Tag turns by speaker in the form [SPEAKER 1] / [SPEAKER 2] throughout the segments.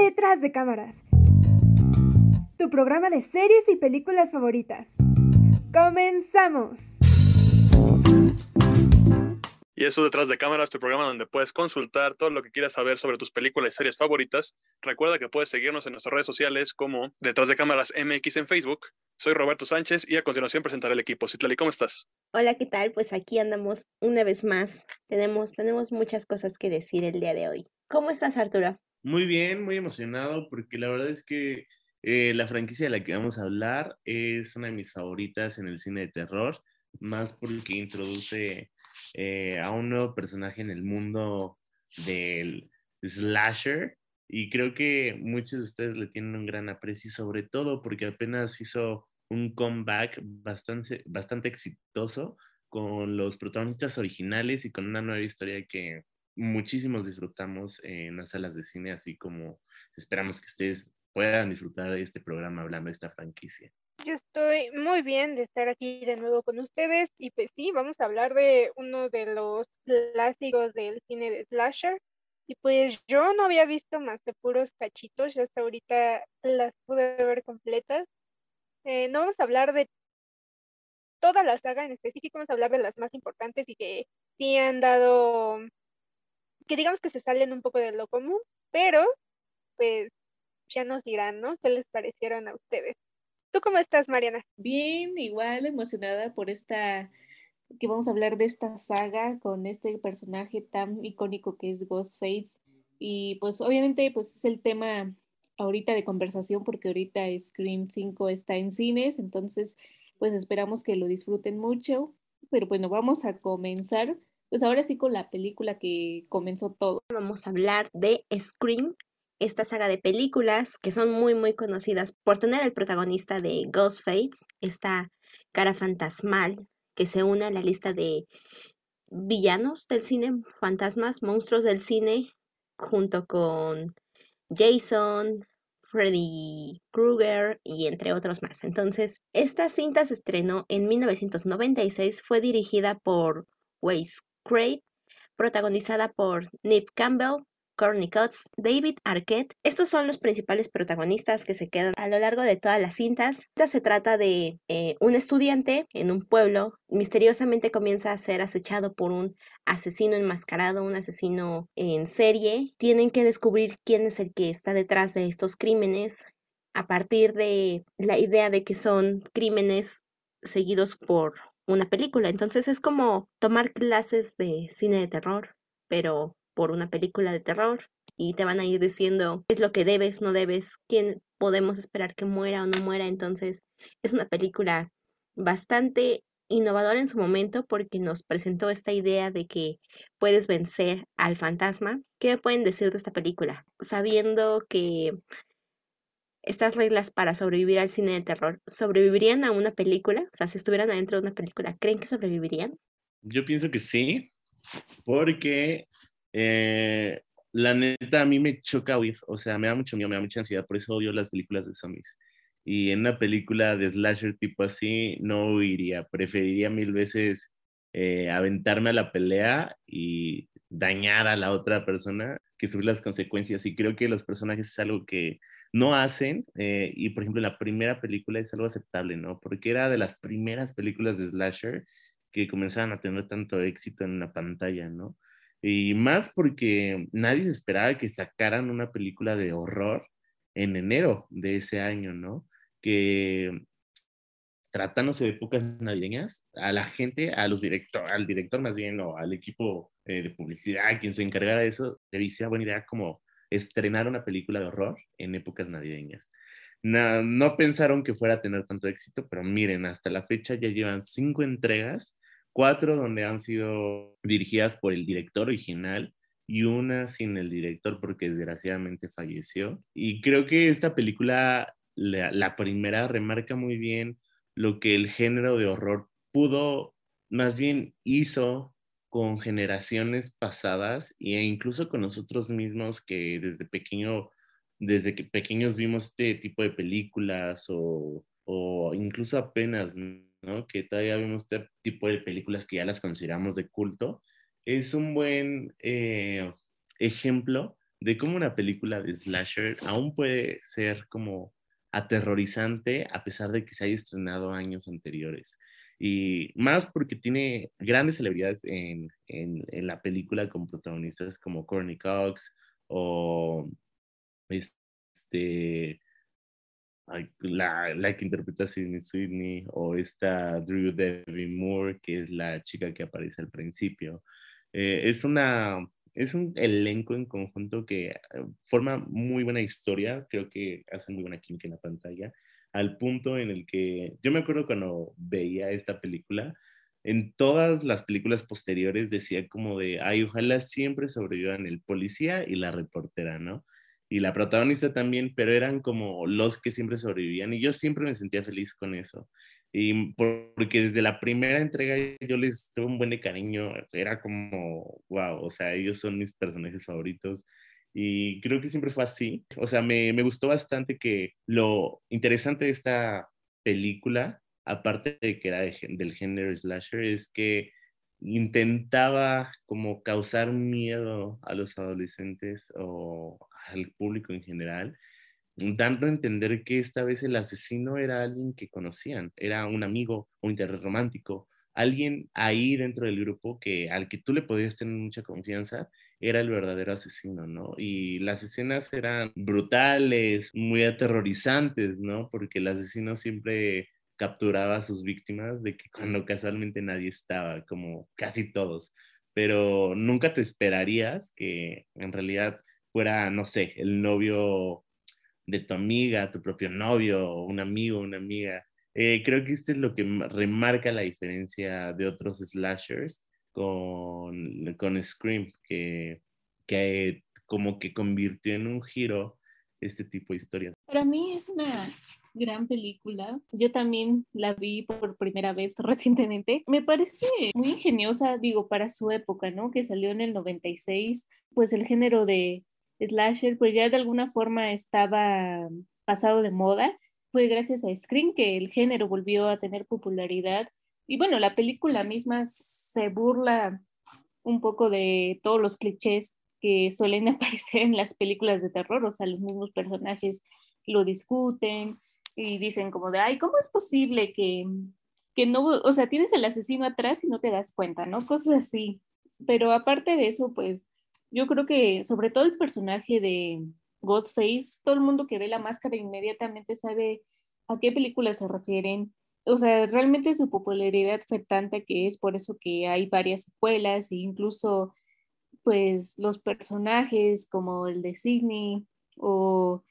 [SPEAKER 1] Detrás de cámaras. Tu programa de series y películas favoritas. ¡Comenzamos!
[SPEAKER 2] Y eso detrás de cámaras, tu programa donde puedes consultar todo lo que quieras saber sobre tus películas y series favoritas. Recuerda que puedes seguirnos en nuestras redes sociales como Detrás de Cámaras MX en Facebook. Soy Roberto Sánchez y a continuación presentaré el equipo. Citlali, ¿cómo estás?
[SPEAKER 3] Hola, ¿qué tal? Pues aquí andamos una vez más. Tenemos, tenemos muchas cosas que decir el día de hoy. ¿Cómo estás, Arturo?
[SPEAKER 4] Muy bien, muy emocionado porque la verdad es que eh, la franquicia de la que vamos a hablar es una de mis favoritas en el cine de terror, más porque introduce eh, a un nuevo personaje en el mundo del slasher y creo que muchos de ustedes le tienen un gran aprecio, sobre todo porque apenas hizo un comeback bastante, bastante exitoso con los protagonistas originales y con una nueva historia que muchísimos disfrutamos en las salas de cine, así como esperamos que ustedes puedan disfrutar de este programa hablando de esta franquicia.
[SPEAKER 5] Yo estoy muy bien de estar aquí de nuevo con ustedes y pues sí, vamos a hablar de uno de los clásicos del cine de slasher. Y pues yo no había visto más de puros cachitos, ya hasta ahorita las pude ver completas. Eh, no vamos a hablar de toda la saga en específico, vamos a hablar de las más importantes y que sí han dado, que digamos que se salen un poco de lo común, pero pues ya nos dirán, ¿no? ¿Qué les parecieron a ustedes? ¿Tú cómo estás, Mariana?
[SPEAKER 6] Bien, igual emocionada por esta, que vamos a hablar de esta saga con este personaje tan icónico que es Ghostface. Y pues obviamente pues es el tema ahorita de conversación porque ahorita Scream 5 está en cines, entonces pues esperamos que lo disfruten mucho. Pero bueno, vamos a comenzar pues ahora sí con la película que comenzó todo.
[SPEAKER 3] Vamos a hablar de Scream esta saga de películas que son muy muy conocidas por tener al protagonista de Ghostface, esta cara fantasmal que se une a la lista de villanos del cine, fantasmas, monstruos del cine, junto con Jason, Freddy Krueger y entre otros más. Entonces, esta cinta se estrenó en 1996, fue dirigida por Wes Craig, protagonizada por Nip Campbell, Courtney Cox, David Arquette. Estos son los principales protagonistas que se quedan a lo largo de todas las cintas. Esta se trata de eh, un estudiante en un pueblo. Misteriosamente comienza a ser acechado por un asesino enmascarado, un asesino en serie. Tienen que descubrir quién es el que está detrás de estos crímenes a partir de la idea de que son crímenes seguidos por una película. Entonces es como tomar clases de cine de terror, pero por una película de terror y te van a ir diciendo qué es lo que debes, no debes, quién podemos esperar que muera o no muera. Entonces, es una película bastante innovadora en su momento porque nos presentó esta idea de que puedes vencer al fantasma. ¿Qué pueden decir de esta película? Sabiendo que estas reglas para sobrevivir al cine de terror, ¿sobrevivirían a una película? O sea, si estuvieran adentro de una película, ¿creen que sobrevivirían?
[SPEAKER 4] Yo pienso que sí, porque eh, la neta, a mí me choca huir, o sea, me da mucho miedo, me da mucha ansiedad, por eso odio las películas de zombies. Y en una película de slasher tipo así, no huiría, preferiría mil veces eh, aventarme a la pelea y dañar a la otra persona que sufrir las consecuencias. Y creo que los personajes es algo que no hacen, eh, y por ejemplo, la primera película es algo aceptable, ¿no? Porque era de las primeras películas de slasher que comenzaban a tener tanto éxito en la pantalla, ¿no? Y más porque nadie se esperaba que sacaran una película de horror en enero de ese año, ¿no? Que tratándose de épocas navideñas, a la gente, a los director, al director más bien, o al equipo eh, de publicidad, quien se encargara de eso, le decía buena idea como estrenar una película de horror en épocas navideñas. No, pensaron que fuera a tener tanto éxito, pero miren, hasta la fecha ya llevan cinco entregas cuatro donde han sido dirigidas por el director original y una sin el director porque desgraciadamente falleció. Y creo que esta película, la, primera, remarca muy bien lo que el género de horror pudo, más bien hizo con generaciones pasadas e incluso con nosotros mismos que desde pequeño, desde que pequeños vimos este tipo de películas o, o incluso apenas que todavía vemos este tipo de películas que ya las consideramos de culto, es un buen eh, ejemplo de cómo una película de slasher aún puede ser como aterrorizante a pesar de que se haya estrenado años anteriores. Y más porque tiene grandes celebridades en, en, la película con protagonistas como Courtney Cox o este, la, la, que interpreta a Sidney Sweeney o esta Drew Debbie Moore, que es la chica que aparece al principio. Eh, es una es un elenco en conjunto que eh, forma muy buena historia, creo que hace muy buena química en la pantalla, al punto en el que yo me acuerdo cuando veía esta película, en todas las películas posteriores decía como de, ay, ojalá siempre sobrevivan el policía y la reportera, ¿no? Y la protagonista también, pero eran como los que siempre sobrevivían y yo siempre me sentía feliz con eso. Y porque desde la primera entrega yo les tuve un buen cariño, era como, wow, o sea, ellos son mis personajes favoritos. Y creo que siempre fue así. O sea, me, me gustó bastante que lo interesante de esta película, aparte de que era del género slasher, es que intentaba como causar miedo a los adolescentes o al público en general dando a entender que esta vez el asesino era alguien que conocían, era un amigo, un interés romántico, alguien ahí dentro del grupo que al que tú le podías tener mucha confianza era el verdadero asesino, ¿no? Y las escenas eran brutales, muy aterrorizantes, ¿no? Porque el asesino siempre capturaba a sus víctimas de que cuando casualmente nadie estaba, como casi todos, pero nunca te esperarías que en realidad fuera, no sé, el novio de tu amiga, tu propio novio, un amigo, una amiga. Eh, creo que esto es lo que remarca la diferencia de otros slashers con, con Scream, que, que como que convirtió en un giro este tipo de historias.
[SPEAKER 6] Para mí es una gran película. Yo también la vi por primera vez recientemente. Me parece muy ingeniosa, digo, para su época, ¿no? Que salió en el 96, pues el género de slasher pues ya de alguna forma estaba pasado de moda. Fue gracias a Scream que el género volvió a tener popularidad. Y bueno, la película misma se burla un poco de todos los clichés que suelen aparecer en las películas de terror, o sea, los mismos personajes lo discuten y dicen como de, ay, ¿cómo es posible que, que no, o sea, tienes el asesino atrás y no te das cuenta, ¿no? Cosas así. Pero aparte de eso, pues yo creo que sobre todo el personaje de Ghostface, todo el mundo que ve la máscara inmediatamente sabe a qué película se refieren. O sea, realmente su popularidad fue tanta que es por eso que hay varias secuelas e incluso pues los personajes como el de Sidney o,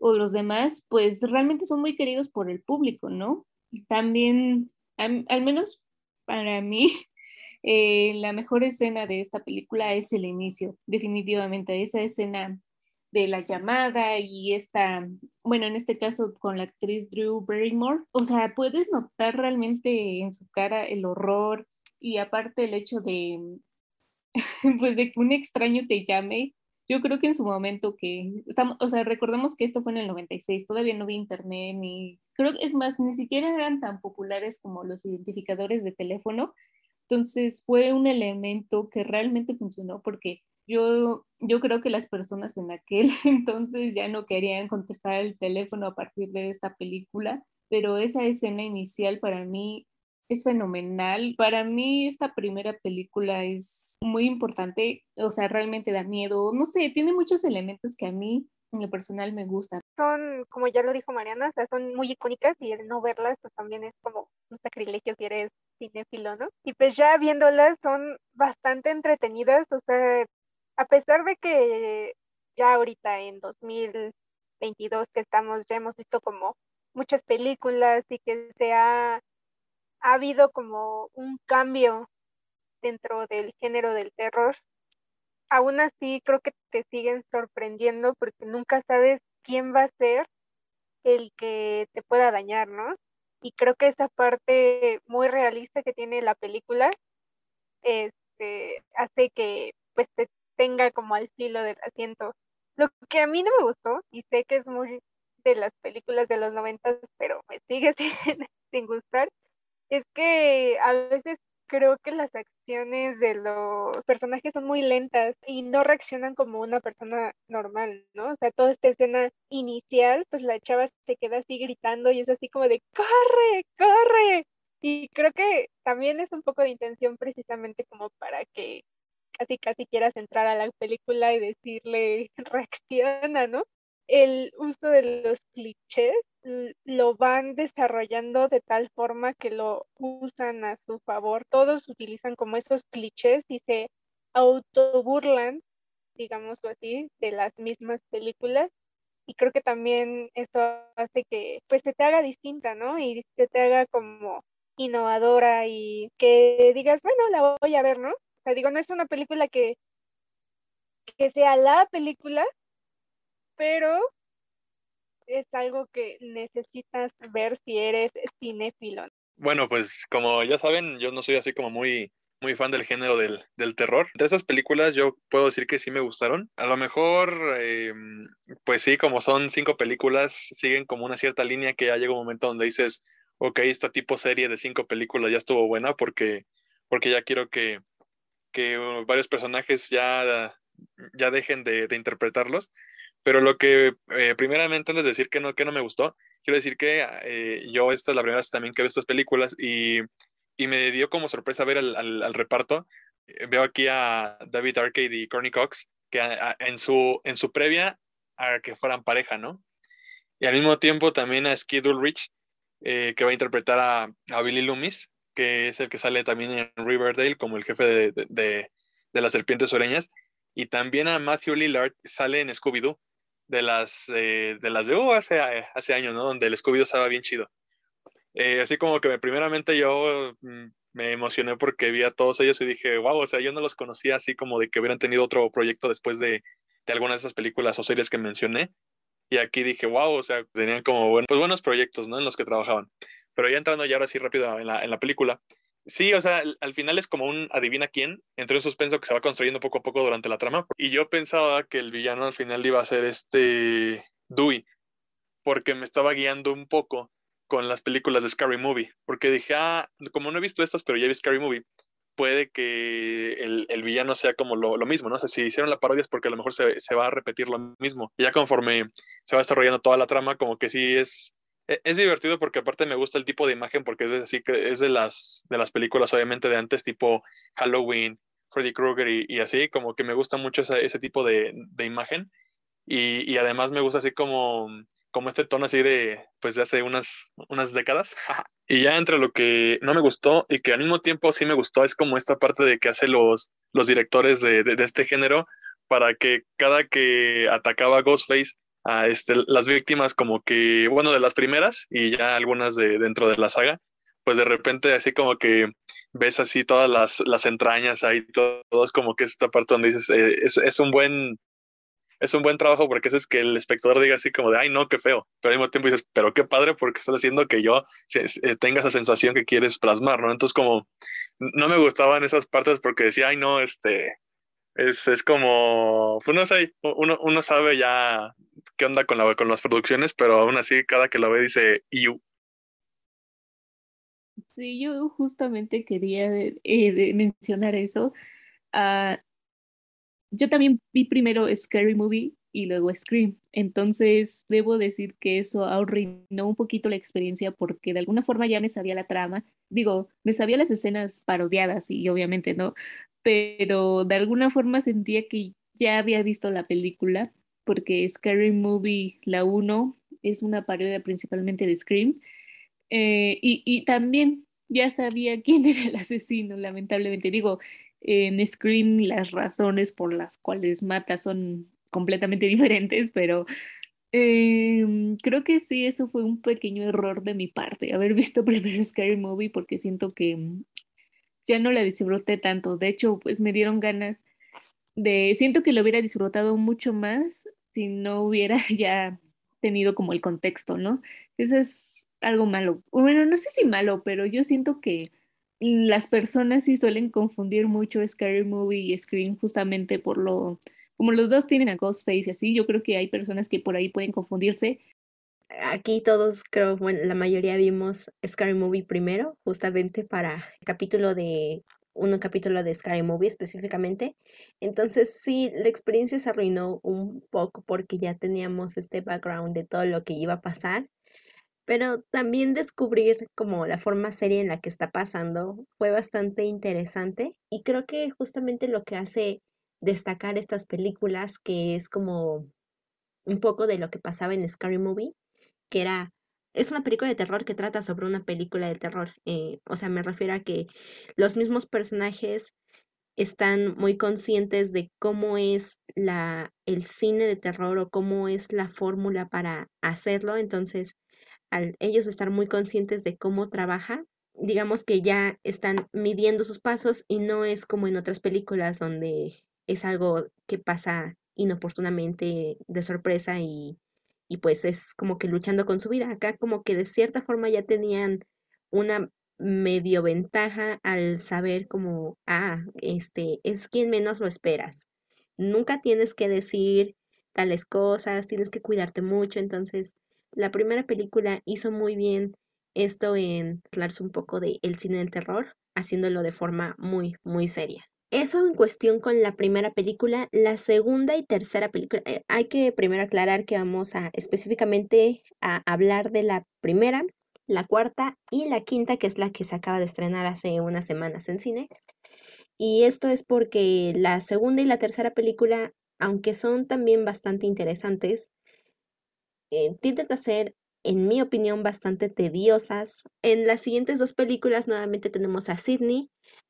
[SPEAKER 6] los demás, pues realmente son muy queridos por el público, ¿no? También, al menos para mí, eh, la mejor escena de esta película es el inicio, definitivamente, esa escena de la llamada y esta, bueno, en este caso con la actriz Drew Barrymore, o sea, puedes notar realmente en su cara el horror y aparte el hecho de, pues de que un extraño te llame. Yo creo que en su momento que estamos, o sea, recordemos que esto fue en el 96, todavía no había internet ni, creo que es más, ni siquiera eran tan populares como los identificadores de teléfono. Entonces fue un elemento que realmente funcionó porque yo, yo creo que las personas en aquel entonces ya no querían contestar el teléfono a partir de esta película, pero esa escena inicial para mí es fenomenal. Para mí esta primera película es muy importante, o sea, realmente da miedo, no sé, tiene muchos elementos que a mí en lo personal me gustan.
[SPEAKER 5] Son, como ya lo dijo Mariana, o sea, son muy icónicas y el no verlas pues también es como un sacrilegio si eres cinéfilo, ¿no? Y pues ya viéndolas son bastante entretenidas, o sea, a pesar de que ya ahorita en 2022 que estamos, ya hemos visto como muchas películas y que se ha, ha habido como un cambio dentro del género del terror, aún así creo que te siguen sorprendiendo porque nunca sabes quién va a ser el que te pueda dañar, ¿no? Y creo que esa parte muy realista que tiene la película este, hace que pues te tenga como al filo del asiento. Lo que a mí no me gustó, y sé que es muy de las películas de los noventas, pero me sigue sin, sin gustar, es que a veces creo que las acciones de los personajes son muy lentas y no reaccionan como una persona normal, ¿no? O sea, toda esta escena inicial, pues la chava se queda así gritando y es así como de, corre, corre. Y creo que también es un poco de intención precisamente como para que casi casi quieras entrar a la película y decirle, reacciona, ¿no? El uso de los clichés lo van desarrollando de tal forma que lo usan a su favor. Todos utilizan como esos clichés y se autoburlan, digámoslo así, de las mismas películas. Y creo que también eso hace que pues se te haga distinta, ¿no? Y se te haga como innovadora y que digas, bueno, la voy a ver, ¿no? Sea, digo, no es una película que, que sea la película, pero es algo que necesitas ver si eres cinéfilo.
[SPEAKER 2] Bueno, pues como ya saben, yo no soy así como muy, muy fan del género del, del terror. De esas películas yo puedo decir que sí me gustaron. A lo mejor, eh, pues sí, como son cinco películas, siguen como una cierta línea que ya llega un momento donde dices, ok, esta tipo serie de cinco películas ya estuvo buena porque, porque ya quiero que, que varios personajes ya, ya dejen de, interpretarlos. Pero lo que, eh, primeramente, antes de decir que no, que no me gustó, quiero decir que eh, yo esta es la primera vez también que veo estas películas y, y me dio como sorpresa ver al, reparto. Eh, veo aquí a David Arcade y Courtney Cox, que en, su, en su previa a que fueran pareja, ¿no? Y al mismo tiempo también a Skid Ulrich, que va a interpretar a, a, Billy Loomis, que es el que sale también en Riverdale como el jefe de, de, de, las serpientes oreñas. Y también a Matthew Lillard, sale en Scooby-Doo de las, eh, de las de uh, hace, hace años, ¿no? Donde el Scooby-Doo estaba bien chido. Eh, así como que primeramente yo mm, me emocioné porque vi a todos ellos y dije, wow, o sea, yo no los conocía así como de que hubieran tenido otro proyecto después de, de algunas de esas películas o series que mencioné. Y aquí dije, wow, o sea, tenían como buen, pues buenos proyectos, ¿no? En los que trabajaban. Pero ya entrando ya ahora sí rápido en la, en la película, Sí, o sea, al final es como un adivina quién, entre un suspenso que se va construyendo poco a poco durante la trama. Y yo pensaba que el villano al final iba a ser este Dewey, porque me estaba guiando un poco con las películas de Scary Movie, porque dije, ah, como no he visto estas, pero ya vi Scary Movie, puede que el, el villano sea como lo, lo, mismo, ¿no? O sea, si hicieron la parodia es porque a lo mejor se, se va a repetir lo mismo. Y ya conforme se va desarrollando toda la trama, como que sí es es divertido porque aparte me gusta el tipo de imagen porque es así que es de las de las películas obviamente de antes tipo Halloween, Freddy Krueger y, así como que me gusta mucho ese, tipo de, de imagen. Y, y, además me gusta así como como este tono así de pues de hace unas unas décadas. Y ya entre lo que no me gustó y que al mismo tiempo sí me gustó es como esta parte de que hace los los directores de, de este género para que cada que atacaba Ghostface a este, las víctimas como que, bueno, de las primeras y ya algunas de dentro de la saga, pues de repente así como que ves así todas las, las entrañas ahí, todo, es como que es esta parte donde dices, eh, es, es, un buen... Es un buen trabajo porque es que el espectador diga así como de, ay, no, qué feo. Pero al mismo tiempo dices, pero qué padre porque estás haciendo que yo tenga esa sensación que quieres plasmar, ¿no? Entonces como no me gustaban esas partes porque decía, ay, no, este, es, es como, pues no sé, uno, uno sabe ya qué onda con, la, con las producciones, pero aún así cada que lo ve dice you.
[SPEAKER 6] Sí, yo justamente quería eh, mencionar eso. Uh, yo también vi primero Scary Movie y luego Scream. Entonces, debo decir que eso arruinó un poquito la experiencia porque de alguna forma ya me sabía la trama. Digo, me sabía las escenas parodiadas y obviamente no, pero de alguna forma sentía que ya había visto la película porque Scary Movie, la 1, es una parodia principalmente de Scream. Eh, y, y, también ya sabía quién era el asesino, lamentablemente. Digo, en Scream las razones por las cuales mata son completamente diferentes, pero eh, creo que sí, eso fue un pequeño error de mi parte, haber visto primero Scary Movie porque siento que ya no la disfruté tanto. De hecho, pues me dieron ganas de, siento que lo hubiera disfrutado mucho más si no hubiera ya tenido como el contexto, ¿no? Eso es algo malo. Bueno, no sé si malo, pero yo siento que las personas sí suelen confundir mucho Scary Movie y Scream justamente por lo, como los dos tienen a Ghostface y así, yo creo que hay personas que por ahí pueden confundirse.
[SPEAKER 3] Aquí todos, creo, bueno, la mayoría vimos Scary Movie primero, justamente para el capítulo de un capítulo de Scary Movie específicamente. Entonces sí, la experiencia se arruinó un poco porque ya teníamos este background de todo lo que iba a pasar. Pero también descubrir como la forma seria en la que está pasando fue bastante interesante y creo que justamente lo que hace destacar estas películas, que es como un poco de lo que pasaba en Scary Movie, que era es una película de terror que trata sobre una película de terror. Eh, o sea, me refiero a que los mismos personajes están muy conscientes de cómo es la, el cine de terror o cómo es la fórmula para hacerlo. Entonces, al ellos estar muy conscientes de cómo trabaja, digamos que ya están midiendo sus pasos y no es como en otras películas donde es algo que pasa inoportunamente de sorpresa y y pues es como que luchando con su vida. Acá como que de cierta forma ya tenían una medio ventaja al saber como, ah, este es quien menos lo esperas. Nunca tienes que decir tales cosas, tienes que cuidarte mucho. Entonces, la primera película hizo muy bien esto en hablarse un poco de el cine del terror, haciéndolo de forma muy, muy seria. Eso en cuestión con la primera película. La segunda y tercera película, eh, hay que primero aclarar que vamos a específicamente a hablar de la primera, la cuarta y la quinta, que es la que se acaba de estrenar hace unas semanas en cine. Y esto es porque la segunda y la tercera película, aunque son también bastante interesantes, eh, tienden a ser en mi opinión, bastante tediosas. En las siguientes dos películas nuevamente tenemos a Sidney,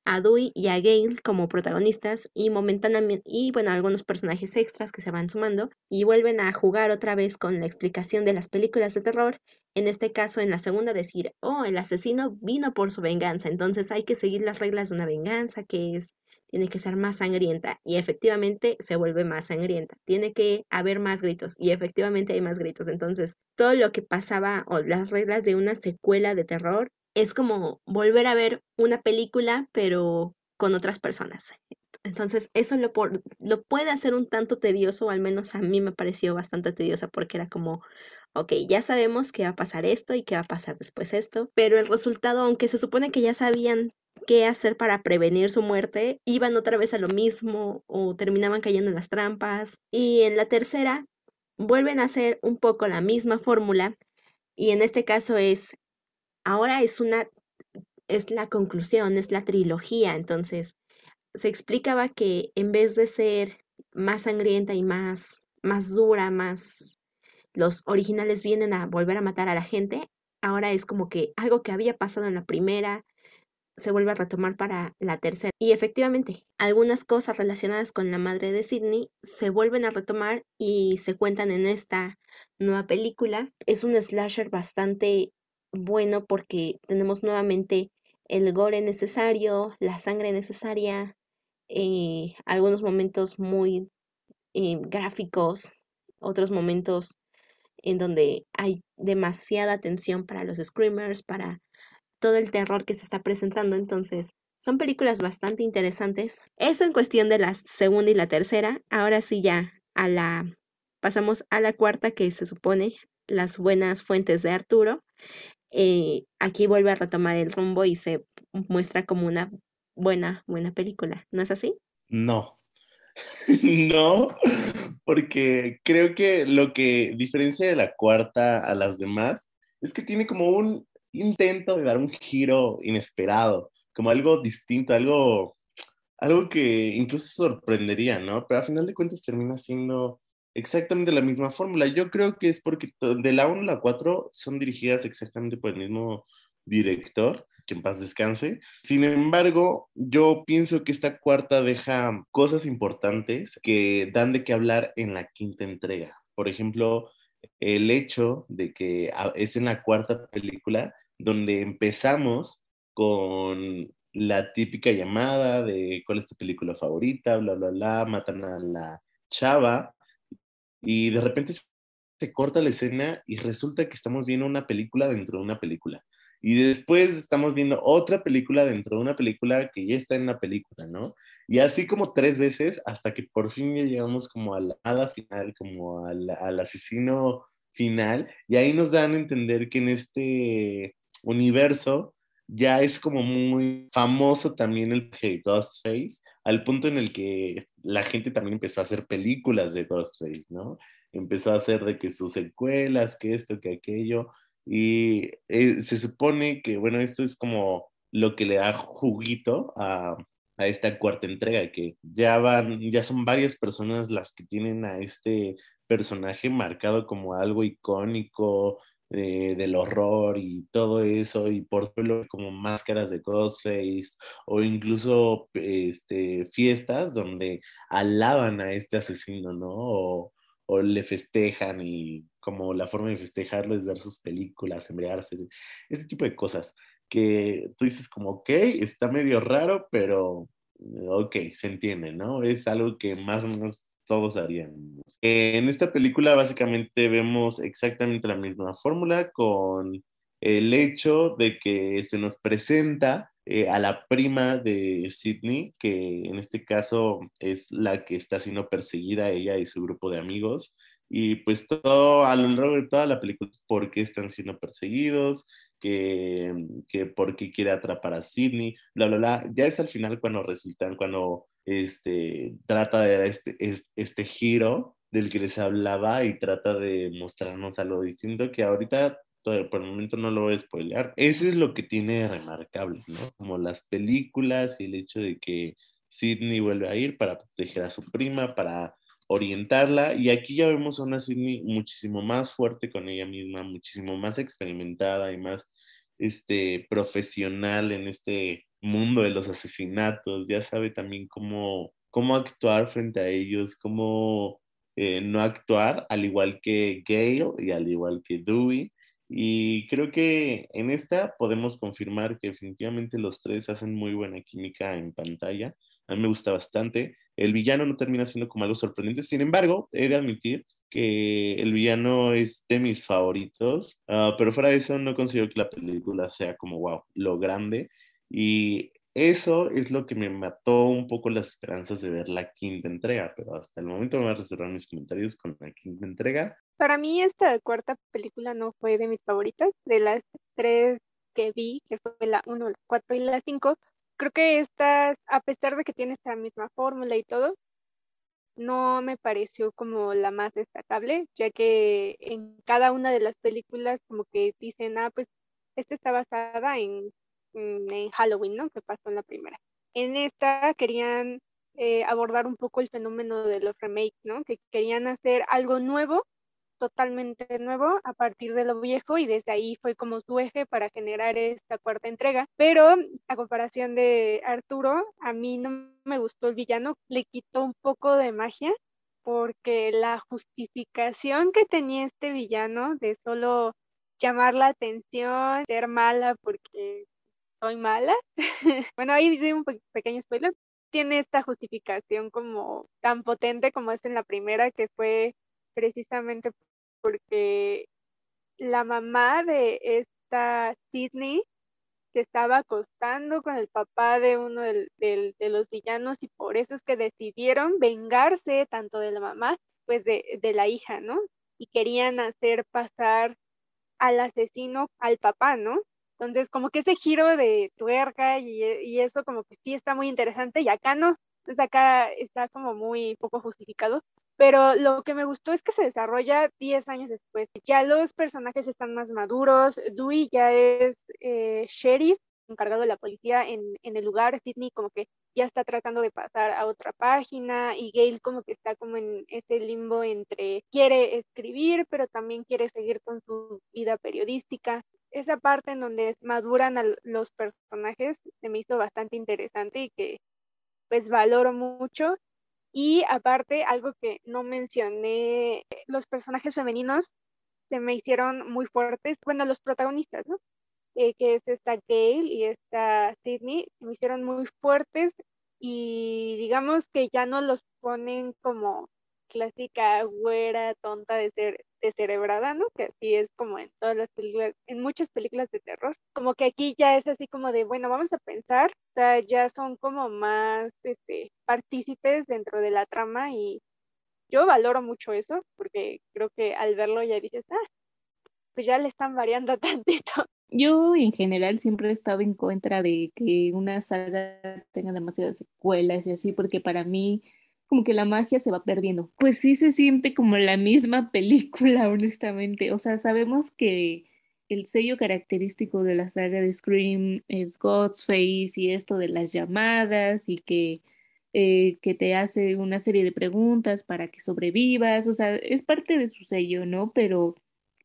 [SPEAKER 3] a Dewey y a Gale como protagonistas y momentáneamente, y bueno, algunos personajes extras que se van sumando y vuelven a jugar otra vez con la explicación de las películas de terror. En este caso, en la segunda, decir, oh, el asesino vino por su venganza, entonces hay que seguir las reglas de una venganza que es tiene que ser más sangrienta y efectivamente se vuelve más sangrienta. Tiene que haber más gritos y efectivamente hay más gritos. Entonces, todo lo que pasaba o las reglas de una secuela de terror es como volver a ver una película pero con otras personas. Entonces, eso lo, lo puede hacer un tanto tedioso, o al menos a mí me pareció bastante tediosa porque era como, ok, ya sabemos que va a pasar esto y que va a pasar después esto, pero el resultado, aunque se supone que ya sabían qué hacer para prevenir su muerte, iban otra vez a lo mismo o terminaban cayendo en las trampas. Y en la tercera, vuelven a hacer un poco la misma fórmula y en este caso es, ahora es una, es la conclusión, es la trilogía, entonces se explicaba que en vez de ser más sangrienta y más, más dura, más, los originales vienen a volver a matar a la gente, ahora es como que algo que había pasado en la primera, se vuelve a retomar para la tercera. Y efectivamente, algunas cosas relacionadas con la madre de Sidney se vuelven a retomar y se cuentan en esta nueva película. Es un slasher bastante bueno porque tenemos nuevamente el gore necesario, la sangre necesaria, eh, algunos momentos muy eh, gráficos, otros momentos en donde hay demasiada tensión para los screamers, para todo el terror que se está presentando. Entonces, son películas bastante interesantes. Eso en cuestión de la segunda y la tercera. Ahora sí ya a la pasamos a la cuarta que se supone las buenas fuentes de Arturo. Eh, aquí vuelve a retomar el rumbo y se muestra como una buena, buena película. ¿No es así?
[SPEAKER 4] No. no, porque creo que lo que diferencia de la cuarta a las demás es que tiene como un intento de dar un giro inesperado, como algo distinto, algo, algo que incluso sorprendería, ¿no? Pero al final de cuentas termina siendo exactamente la misma fórmula. Yo creo que es porque de la 1 a la 4 son dirigidas exactamente por el mismo director, que en paz descanse. Sin embargo, yo pienso que esta cuarta deja cosas importantes que dan de qué hablar en la quinta entrega. Por ejemplo, el hecho de que es en la cuarta película donde empezamos con la típica llamada de cuál es tu película favorita, bla, bla, bla, matan a la chava y de repente se corta la escena y resulta que estamos viendo una película dentro de una película. Y después estamos viendo otra película dentro de una película que ya está en la película, ¿no? Y así como tres veces hasta que por fin llegamos como a la nada final, como al, al asesino final y ahí nos dan a entender que en este universo ya es como muy famoso también el Ghostface, al punto en el que la gente también empezó a hacer películas de Ghostface, ¿no? Empezó a hacer de que sus secuelas, que esto, que aquello, y eh, se supone que, bueno, esto es como lo que le da juguito a, a esta cuarta entrega, que ya van, ya son varias personas las que tienen a este personaje marcado como algo icónico, eh, del horror y todo eso, y por ejemplo como máscaras de Ghostface, o incluso este, fiestas donde alaban a este asesino, ¿no? O, o le festejan y como la forma de festejarlo es ver sus películas, embriagarse, ese tipo de cosas que tú dices como, ok, está medio raro, pero ok, se entiende, ¿no? Es algo que más o menos todos haríamos. En esta película básicamente vemos exactamente la misma fórmula con el hecho de que se nos presenta eh, a la prima de Sidney, que en este caso es la que está siendo perseguida ella y su grupo de amigos. Y pues todo a lo largo de toda la película, por qué están siendo perseguidos, que, que por qué quiere atrapar a Sidney, bla, bla, bla. Ya es al final cuando resultan, cuando este, trata de dar este, este, giro del que les hablaba y trata de mostrarnos algo distinto que ahorita por el momento no lo voy a spoilear. Eso es lo que tiene remarcable, ¿no? Como las películas y el hecho de que Sidney vuelve a ir para proteger a su prima, para orientarla. Y aquí ya vemos a una Sidney muchísimo más fuerte con ella misma, muchísimo más experimentada y más este, profesional en este mundo de los asesinatos, ya sabe también cómo, cómo actuar frente a ellos, cómo eh, no actuar, al igual que Gale y al igual que Dewey. Y creo que en esta podemos confirmar que definitivamente los tres hacen muy buena química en pantalla. A mí me gusta bastante. El villano no termina siendo como algo sorprendente. Sin embargo, he de admitir que el villano es de mis favoritos, ah, pero fuera de eso no considero que la película sea como, wow, lo grande. Y eso es lo que me mató un poco las esperanzas de ver la quinta entrega, pero hasta el momento me voy a reservar mis comentarios con la quinta entrega.
[SPEAKER 5] Para mí esta cuarta película no fue de mis favoritas, de las tres que vi, que fue la 1, la 4 y la 5, creo que esta, a pesar de que tiene esta misma fórmula y todo, no me pareció como la más destacable, ya que en cada una de las películas como que dicen, ah, pues esta está basada en en Halloween, ¿no? Que pasó en la primera. En esta querían eh, abordar un poco el fenómeno de los remakes, ¿no? Que querían hacer algo nuevo, totalmente nuevo, a partir de lo viejo y desde ahí fue como su eje para generar esta cuarta entrega. Pero a comparación de Arturo, a mí no me gustó el villano, le quitó un poco de magia porque la justificación que tenía este villano de solo llamar la atención, ser mala porque soy mala. bueno, ahí dice un pequeño spoiler. Tiene esta justificación como tan potente como es en la primera, que fue precisamente porque la mamá de esta Sidney se estaba acostando con el papá de uno de los villanos y por eso es que decidieron vengarse tanto de la mamá pues de, de la hija, ¿no? Y querían hacer pasar al asesino al papá, ¿no? Entonces, como que ese giro de tuerca y, y, eso como que sí está muy interesante y acá no. Entonces acá está como muy poco justificado. Pero lo que me gustó es que se desarrolla 10 años después. Ya los personajes están más maduros. Dewey ya es eh, sheriff, encargado de la policía en, en el lugar. Sidney como que ya está tratando de pasar a otra página y Gail como que está como en ese limbo entre quiere escribir, pero también quiere seguir con su vida periodística esa parte en donde maduran los personajes se me hizo bastante interesante y que pues valoro mucho. Y aparte, algo que no mencioné, los personajes femeninos se me hicieron muy fuertes, bueno, los protagonistas, ¿no? Eh, que es esta Gail y esta Sydney, se me hicieron muy fuertes y digamos que ya no los ponen como clásica güera tonta de ser descerebrada, ¿no? Que así es como en todas las películas, en muchas películas de terror. Como que aquí ya es así como de, bueno, vamos a pensar, o sea, ya son como más este, partícipes dentro de la trama y yo valoro mucho eso, porque creo que al verlo ya dices, ah, pues ya le están variando tantito.
[SPEAKER 6] Yo en general siempre he estado en contra de que una saga tenga demasiadas secuelas y así, porque para mí como que la magia se va perdiendo. Pues sí se siente como la misma película, honestamente. O sea, sabemos que el sello característico de la saga de Scream es Ghostface y esto de las llamadas y que, eh, que te hace una serie de preguntas para que sobrevivas. O sea, es parte de su sello, ¿no? Pero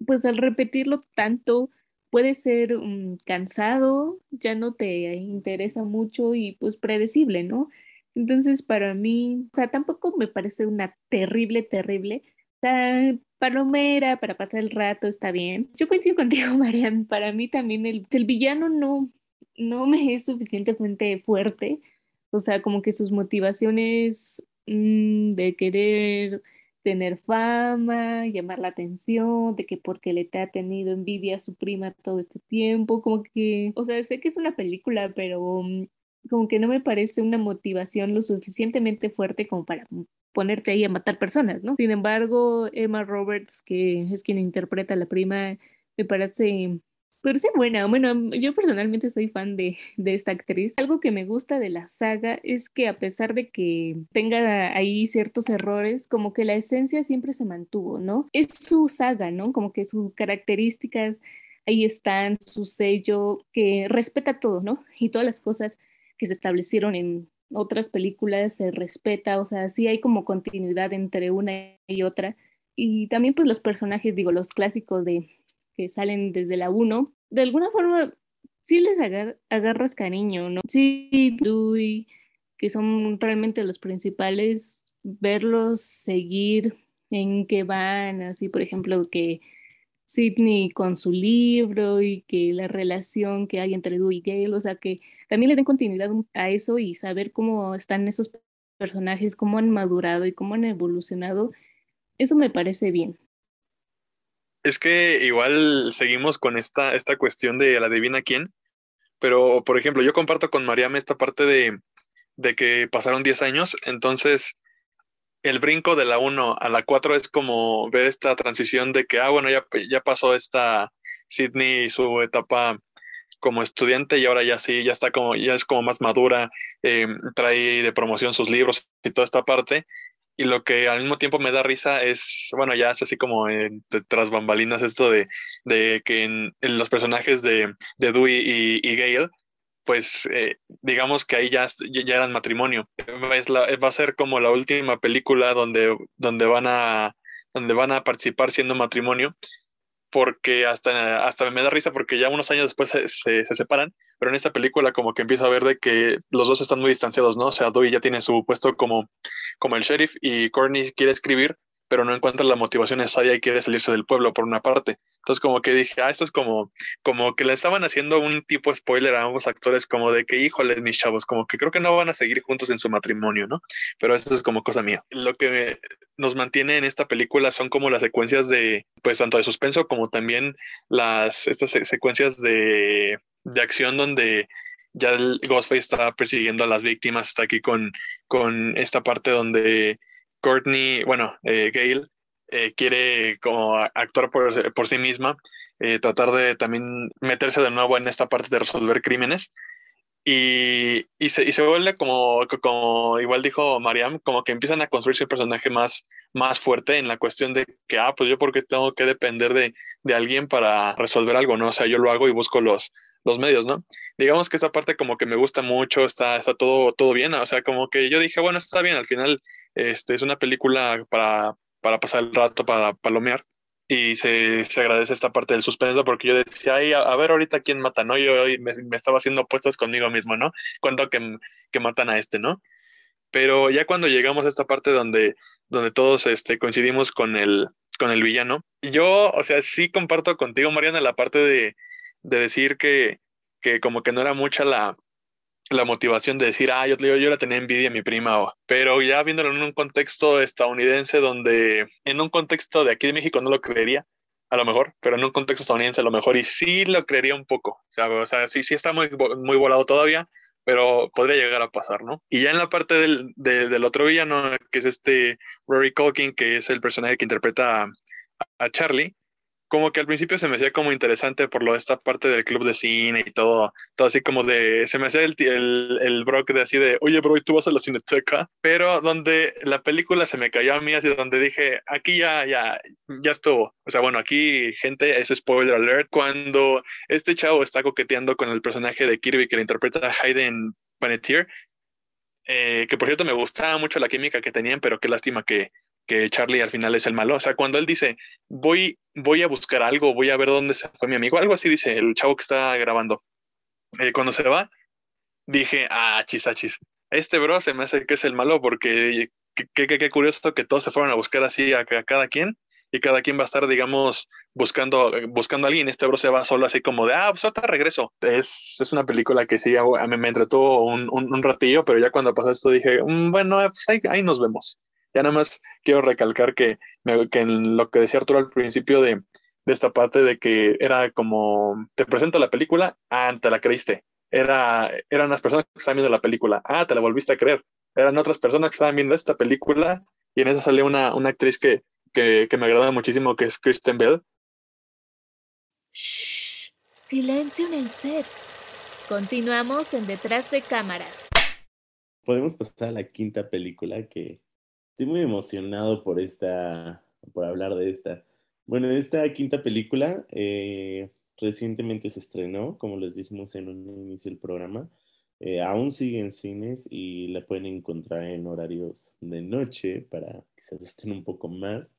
[SPEAKER 6] pues al repetirlo tanto puede ser mm, cansado, ya no te interesa mucho y pues predecible, ¿no? Entonces, para mí, o sea, tampoco me parece una terrible, terrible. O palomera para pasar el rato está bien. Yo coincido contigo, Marian. Para mí también el, el villano no, no me es suficientemente fuerte. O sea, como que sus motivaciones mm, de querer tener fama, llamar la atención, de que porque le te ha tenido envidia a su prima todo este tiempo, como que, o sea, sé que es una película, pero mm, como que no me parece una motivación lo suficientemente fuerte como para ponerte ahí a matar personas, ¿no? Sin embargo, Emma Roberts, que es quien interpreta a la prima, me parece parece buena. Bueno, yo personalmente soy fan de, de, esta actriz. Algo que me gusta de la saga es que a pesar de que tenga ahí ciertos errores, como que la esencia siempre se mantuvo, ¿no? Es su saga, ¿no? Como que sus características ahí están, su sello, que respeta todo, ¿no? Y todas las cosas que se establecieron en otras películas se respeta, o sea, sí hay como continuidad entre una y otra. Y también pues los personajes, digo, los clásicos de que salen desde la 1, de alguna forma sí les agarras cariño, ¿no? Sí, Dewey, que son realmente los principales, verlos seguir en qué van, así por ejemplo que Sidney con su libro y que la relación que hay entre Dewey y Gale, o sea, que también le den continuidad a eso y saber cómo están esos personajes, cómo han madurado y cómo han evolucionado, eso me parece bien.
[SPEAKER 2] Es que igual seguimos con esta, esta cuestión de la divina quién, pero por ejemplo, yo comparto con Mariam esta parte de, de que pasaron 10 años, entonces el brinco de la 1 a la 4 es como ver esta transición de que, ah, bueno, ya, ya pasó esta Sidney su etapa como estudiante y ahora ya sí, ya está como, ya es como más madura, eh, trae de promoción sus libros y toda esta parte. Y lo que al mismo tiempo me da risa es, bueno, ya es así como en, tras bambalinas esto de, de que en, los personajes de, de Dewey y, y Gale pues eh, digamos que ahí ya, ya eran matrimonio. va a ser como la última película donde, donde, van a, donde van a participar siendo matrimonio, porque hasta, hasta me da risa porque ya unos años después se, se, separan, pero en esta película como que empiezo a ver de que los dos están muy distanciados, ¿no? O sea, Dewey ya tiene su puesto como, como el sheriff y Courtney quiere escribir, pero no encuentra la motivación necesaria y quiere salirse del pueblo por una parte. Entonces como que dije, ah, esto es como, como que le estaban haciendo un tipo spoiler a ambos actores, como de que, híjole, mis chavos, como que creo que no van a seguir juntos en su matrimonio, ¿no? Pero eso es como cosa mía. Lo que nos mantiene en esta película son como las secuencias de, pues tanto de suspenso como también las, estas secuencias de, de acción donde ya el Ghostface está persiguiendo a las víctimas, está aquí con, con esta parte donde Courtney, bueno, eh, Gail, eh, quiere como actuar por, sí misma, eh, tratar de también meterse de nuevo en esta parte de resolver crímenes. Y, se, vuelve como, igual dijo Mariam, como que empiezan a construirse un personaje más, más fuerte en la cuestión de que, ah, pues yo porque tengo que depender de, de alguien para resolver algo, ¿no? O sea, yo lo hago y busco los, los medios, ¿no? Digamos que esta parte como que me gusta mucho, está, está todo, todo bien, o sea, como que yo dije, bueno, está bien, al final este, es una película para, para pasar el rato, para palomear, y se, se, agradece esta parte del suspenso porque yo decía, Ay, a, ver ahorita quién mata, ¿no? Yo me, me, estaba haciendo apuestas conmigo mismo, ¿no? Cuento que, que matan a este, ¿no? Pero ya cuando llegamos a esta parte donde, donde todos este, coincidimos con el, con el villano, yo, o sea, sí comparto contigo, Mariana, la parte de, de decir que, que como que no era mucha la, la motivación de decir, ah, yo, yo, yo la tenía envidia a mi prima, pero ya viéndolo en un contexto estadounidense donde, en un contexto de aquí de México no lo creería, a lo mejor, pero en un contexto estadounidense a lo mejor y sí lo creería un poco, o sea, o sea sí, sí está muy, muy volado todavía, pero podría llegar a pasar, ¿no? Y ya en la parte del, del otro villano, que es este Rory Culkin, que es el personaje que interpreta a Charlie, como que al principio se me hacía como interesante por lo de esta parte del club de cine y todo, todo así como de, se me hacía el, el, el brock de así de, oye, bro, ¿y tú vas a la cineteca? Pero donde la película se me cayó a mí, así donde dije, aquí ya, ya, ya estuvo. O sea, bueno, aquí, gente, es spoiler alert, cuando este chavo está coqueteando con el personaje de Kirby que le interpreta a Hayden Panettiere, eh, que por cierto me gustaba mucho la química que tenían, pero qué lástima que, que Charlie al final es el malo. O sea, cuando él dice, voy, voy a buscar algo, voy a ver dónde se fue mi amigo, algo así dice el chavo que está grabando. Eh, cuando se va, dije, ah, chisachis, este bro se me hace que es el malo porque qué, curioso que todos se fueron a buscar así a, cada quien y cada quien va a estar, digamos, buscando, buscando a alguien. Este bro se va solo así como de, ah, pues regreso. Es, es una película que sí, a mí me entretuvo un, un, un, ratillo, pero ya cuando pasó esto dije, mm, bueno, pues ahí, ahí nos vemos. Ya nada más quiero recalcar que, que en lo que decía Arturo al principio de, de, esta parte de que era como, te presento la película, ah, te la creíste. Era, eran las personas que estaban viendo la película, ah, te la volviste a creer. Eran otras personas que estaban viendo esta película y en esa salió una, una actriz que, que, que me agrada muchísimo, que es Kristen Bell.
[SPEAKER 7] Shh, silencio en el set. Continuamos en Detrás de Cámaras.
[SPEAKER 4] Podemos pasar a la quinta película que Estoy muy emocionado por esta, por hablar de esta. Bueno, esta quinta película eh, recientemente se estrenó, como les dijimos en un inicio del programa. Eh, aún sigue en cines y la pueden encontrar en horarios de noche para que se un poco más.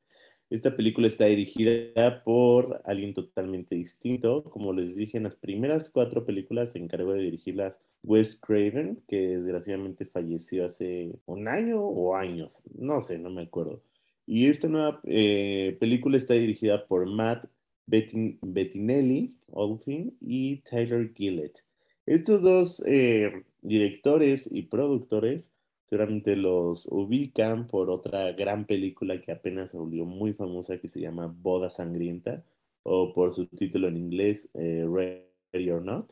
[SPEAKER 4] Esta película está dirigida por alguien totalmente distinto. Como les dije, en las primeras cuatro películas se encargó de dirigirlas Wes Craven, que desgraciadamente falleció hace un año o años, no sé, no me acuerdo. Y esta nueva eh, película está dirigida por Matt Bettinelli, Olfin, y Tyler Gillett. Estos dos eh, directores y productores seguramente los ubican por otra gran película que apenas se volvió muy famosa que se llama Boda Sangrienta, o por su título en inglés, eh, Ready or Not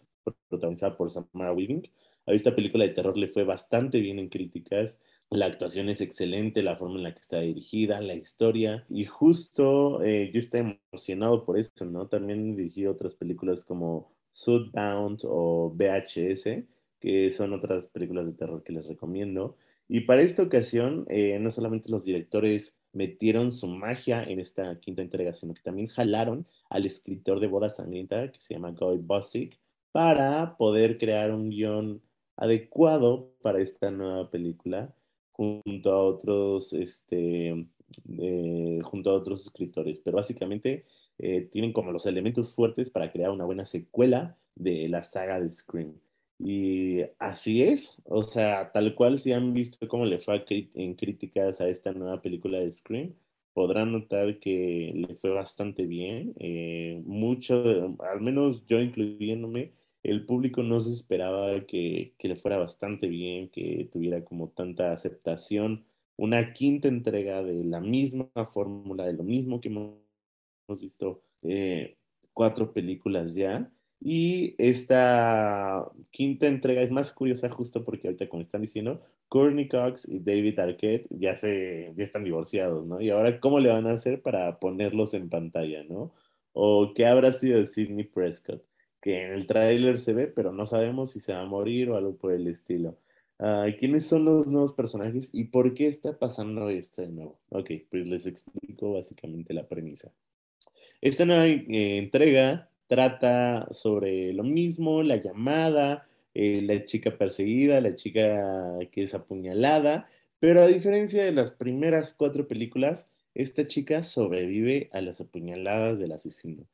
[SPEAKER 4] protagonizada por Samara Weaving. A esta película de terror le fue bastante bien en críticas. La actuación es excelente, la forma en la que está dirigida, la historia. Y justo eh, yo estoy emocionado por esto, ¿no? También dirigí otras películas como Sudbound o VHS, que son otras películas de terror que les recomiendo. Y para esta ocasión, eh, no solamente los directores metieron su magia en esta quinta entrega, sino que también jalaron al escritor de Boda Sangrienta, que se llama Guy Bossick, para poder crear un guion adecuado para esta nueva película junto a otros, este, eh, junto a otros escritores. Pero básicamente eh, tienen como los elementos fuertes para crear una buena secuela de la saga de Scream. Y así es, o sea, tal cual si han visto cómo le fue en críticas a esta nueva película de Scream, podrán notar que le fue bastante bien. Eh, mucho, al menos yo incluyéndome, el público no se esperaba que, le fuera bastante bien, que tuviera como tanta aceptación. Una quinta entrega de la misma fórmula, de lo mismo que hemos visto eh, cuatro películas ya. Y esta quinta entrega es más curiosa justo porque ahorita, como están diciendo, Courtney Cox y David Arquette ya, se, ya están divorciados, ¿no? Y ahora, ¿cómo le van a hacer para ponerlos en pantalla, ¿no? O qué habrá sido de Sidney Prescott que en el tráiler se ve, pero no sabemos si se va a morir o algo por el estilo. Uh, ¿Quiénes son los nuevos personajes y por qué está pasando esto de nuevo? Ok, pues les explico básicamente la premisa. Esta nueva eh, entrega trata sobre lo mismo, la llamada, eh, la chica perseguida, la chica que es apuñalada, pero a diferencia de las primeras cuatro películas, esta chica sobrevive a las apuñaladas del asesino.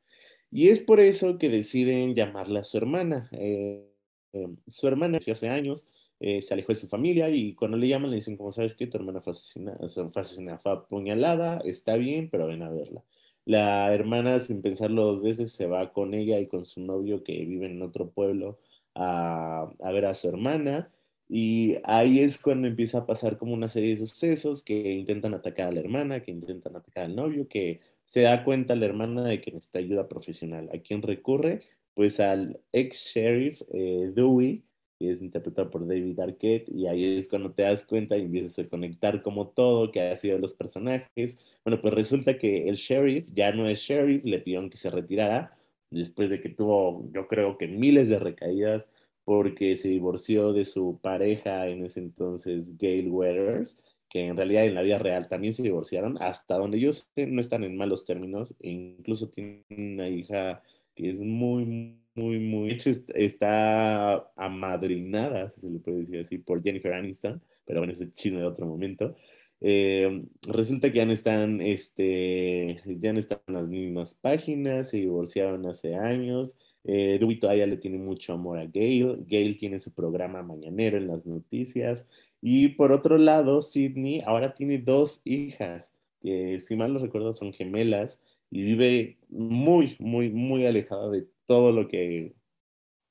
[SPEAKER 4] Y es por eso que deciden llamarla su hermana. Eh, eh, su hermana hace años se alejó de su familia y cuando le llaman le dicen, como sabes que tu hermana fue asesinada, fue apuñalada, está bien, pero ven a verla. La hermana, sin pensarlo dos veces, se va con ella y con su novio que vive en otro pueblo a, ver a su hermana. Y ahí es cuando empieza a pasar como una serie de sucesos que intentan atacar a la hermana, que intentan atacar al novio, que se da cuenta la hermana de que necesita ayuda profesional. ¿A quién recurre? Pues al ex sheriff eh, Dewey, que es interpretado por David Arquette, y ahí es cuando te das cuenta y empiezas a conectar como todo que ha sido los personajes. Bueno, pues resulta que el sheriff ya no es sheriff, le pidieron que se retirara, después de que tuvo, yo creo que miles de recaídas, porque se divorció de su pareja en ese entonces, Gail Weathers, que en realidad en la vida real también se divorciaron, hasta donde yo sé, no están en malos términos, e incluso tienen una hija es muy, muy, muy, está amadrinada, si se le puede decir así, por Jennifer Aniston, pero bueno, ese chisme de otro momento. Eh, resulta que ya no están, este, ya no están en las mismas páginas, se divorciaron hace años. Eh, todavía le tiene mucho amor a Gail. Gail tiene su programa mañanero en las noticias. Y por otro lado, Sidney ahora tiene dos hijas, que si mal no recuerdo son gemelas, y vive muy, muy, muy alejada de todo lo que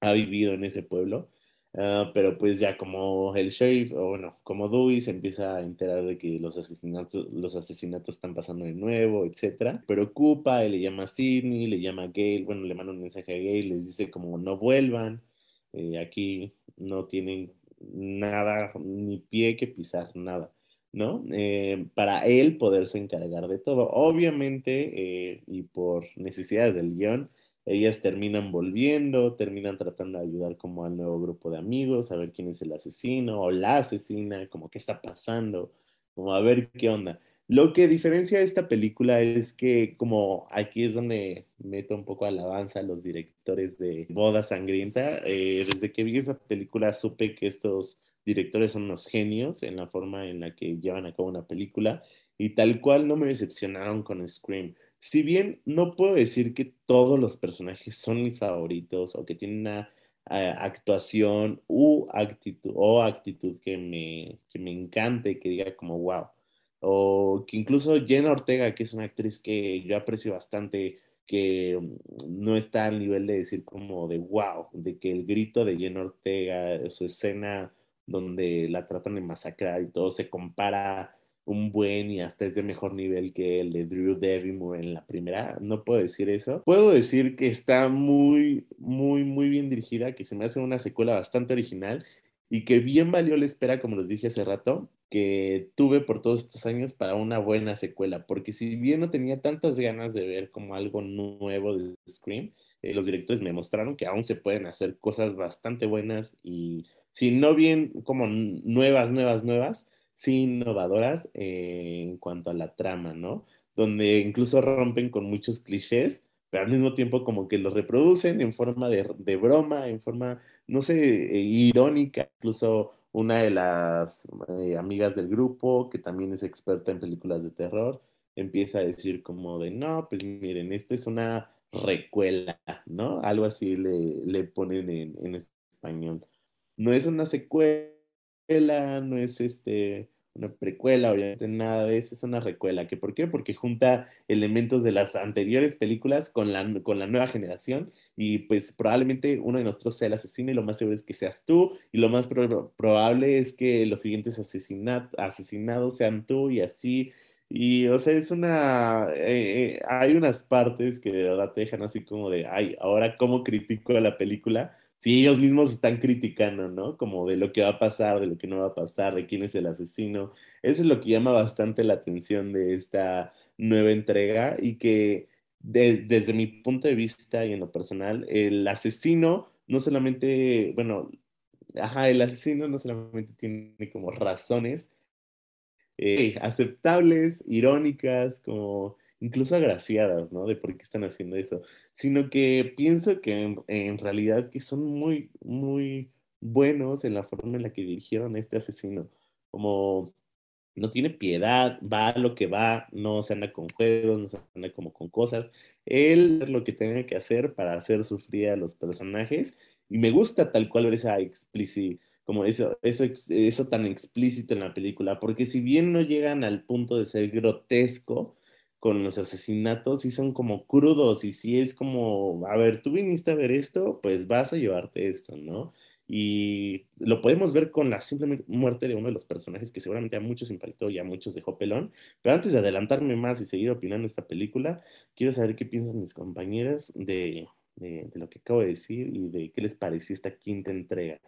[SPEAKER 4] ha vivido en ese pueblo. Ah, pero pues ya como el sheriff, o bueno, como Dewey se empieza a enterar de que los asesinatos, los asesinatos están pasando de nuevo, etcétera, preocupa, y le llama a Sidney, le llama a Gail, bueno, le manda un mensaje a Gail, les dice como no vuelvan, eh, aquí no tienen nada, ni pie que pisar, nada. ¿No? Eh, para él poderse encargar de todo. Obviamente, eh, y por necesidades del guion, ellas terminan volviendo, terminan tratando de ayudar como al nuevo grupo de amigos, a ver quién es el asesino o la asesina, como qué está pasando, como a ver qué onda. Lo que diferencia esta película es que como aquí es donde meto un poco alabanza a los directores de Boda Sangrienta, eh, desde que vi esa película supe que estos directores son unos genios en la forma en la que llevan a cabo una película y tal cual no me decepcionaron con Scream. Si bien no puedo decir que todos los personajes son mis favoritos o que tienen una eh, actuación u actitud, o actitud que me, que me encante, que diga como wow. O que incluso Jenna Ortega, que es una actriz que yo aprecio bastante, que mm, no está al nivel de decir como de wow, de que el grito de Jenna Ortega, su escena donde la tratan de masacrar y todo se compara un buen y hasta es de mejor nivel que el de Drew Devimore en la primera. No puedo decir eso. Puedo decir que está muy, muy, muy bien dirigida, que se me hace una secuela bastante original y que bien valió la espera, como les dije hace rato, que tuve por todos estos años para una buena secuela, porque si bien no tenía tantas ganas de ver como algo nuevo de Scream, eh, los directores me mostraron que aún se pueden hacer cosas bastante buenas y si no bien como nuevas, nuevas, nuevas, sí innovadoras eh, en cuanto a la trama, ¿no? Donde incluso rompen con muchos clichés, pero al mismo tiempo como que los reproducen en forma de, broma, en forma, no sé, eh, irónica, incluso una de las eh, amigas del grupo, que también es experta en películas de terror, empieza a decir como de, no, pues miren, esta es una recuela, ¿no? Algo así le, le ponen en, en español no es una secuela, no es este, una precuela, obviamente nada de eso, es una recuela. ¿Qué, ¿Por qué? Porque junta elementos de las anteriores películas con la, con la nueva generación y pues probablemente uno de nosotros sea el asesino y lo más seguro es que seas tú y lo más probable es que los siguientes asesinados sean tú y así. Y, o sea, es una. Eh, eh, hay unas partes que de verdad te dejan así como de, ay, ahora cómo critico la película, si ellos mismos están criticando, ¿no? Como de lo que va a pasar, de lo que no va a pasar, de quién es el asesino. Eso es lo que llama bastante la atención de esta nueva entrega y que desde mi punto de vista y en lo personal, el asesino no solamente, bueno, ajá, el asesino no solamente tiene como razones eh, aceptables, irónicas, como incluso agraciadas, ¿no? De por qué están haciendo eso, sino que pienso que en, realidad que son muy, muy buenos en la forma en la que dirigieron a este asesino, como no tiene piedad, va a lo que va, no se anda con juegos, no se anda como con cosas, él es lo que tiene que hacer para hacer sufrir a los personajes, y me gusta tal cual ver esa explícita como eso, eso, eso tan explícito en la película, porque si bien no llegan al punto de ser grotesco, con los asesinatos sí son como crudos y sí es como, a ver, tú viniste a ver esto, pues vas a llevarte esto, ¿no? Y lo podemos ver con la simple muerte de uno de los personajes que seguramente a muchos impactó y a muchos dejó pelón. Pero antes de adelantarme más y seguir opinando esta película, quiero saber qué piensan mis compañeros de, de, de lo que acabo de decir y de qué les pareció esta quinta entrega.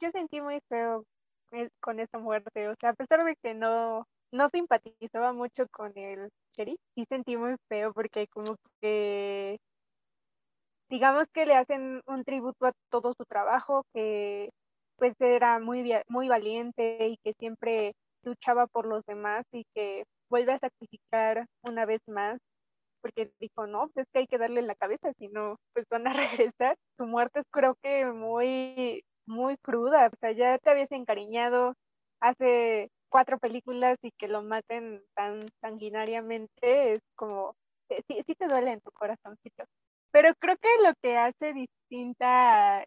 [SPEAKER 5] yo sentí muy feo eh, con esa muerte. O sea, a pesar de que no, no simpatizaba mucho con el sheriff, sí sentí muy feo porque como que digamos que le hacen un tributo a todo su trabajo, que pues era muy, muy valiente y que siempre luchaba por los demás y que vuelve a sacrificar una vez más porque dijo, no, pues es que hay que darle la cabeza, si no, pues van a regresar. Su muerte es creo que muy, muy cruda, o sea, ya te habías encariñado hace cuatro películas y que lo maten tan sanguinariamente es como, eh, sí, sí te duele en tu corazoncito. Pero creo que lo que hace distinta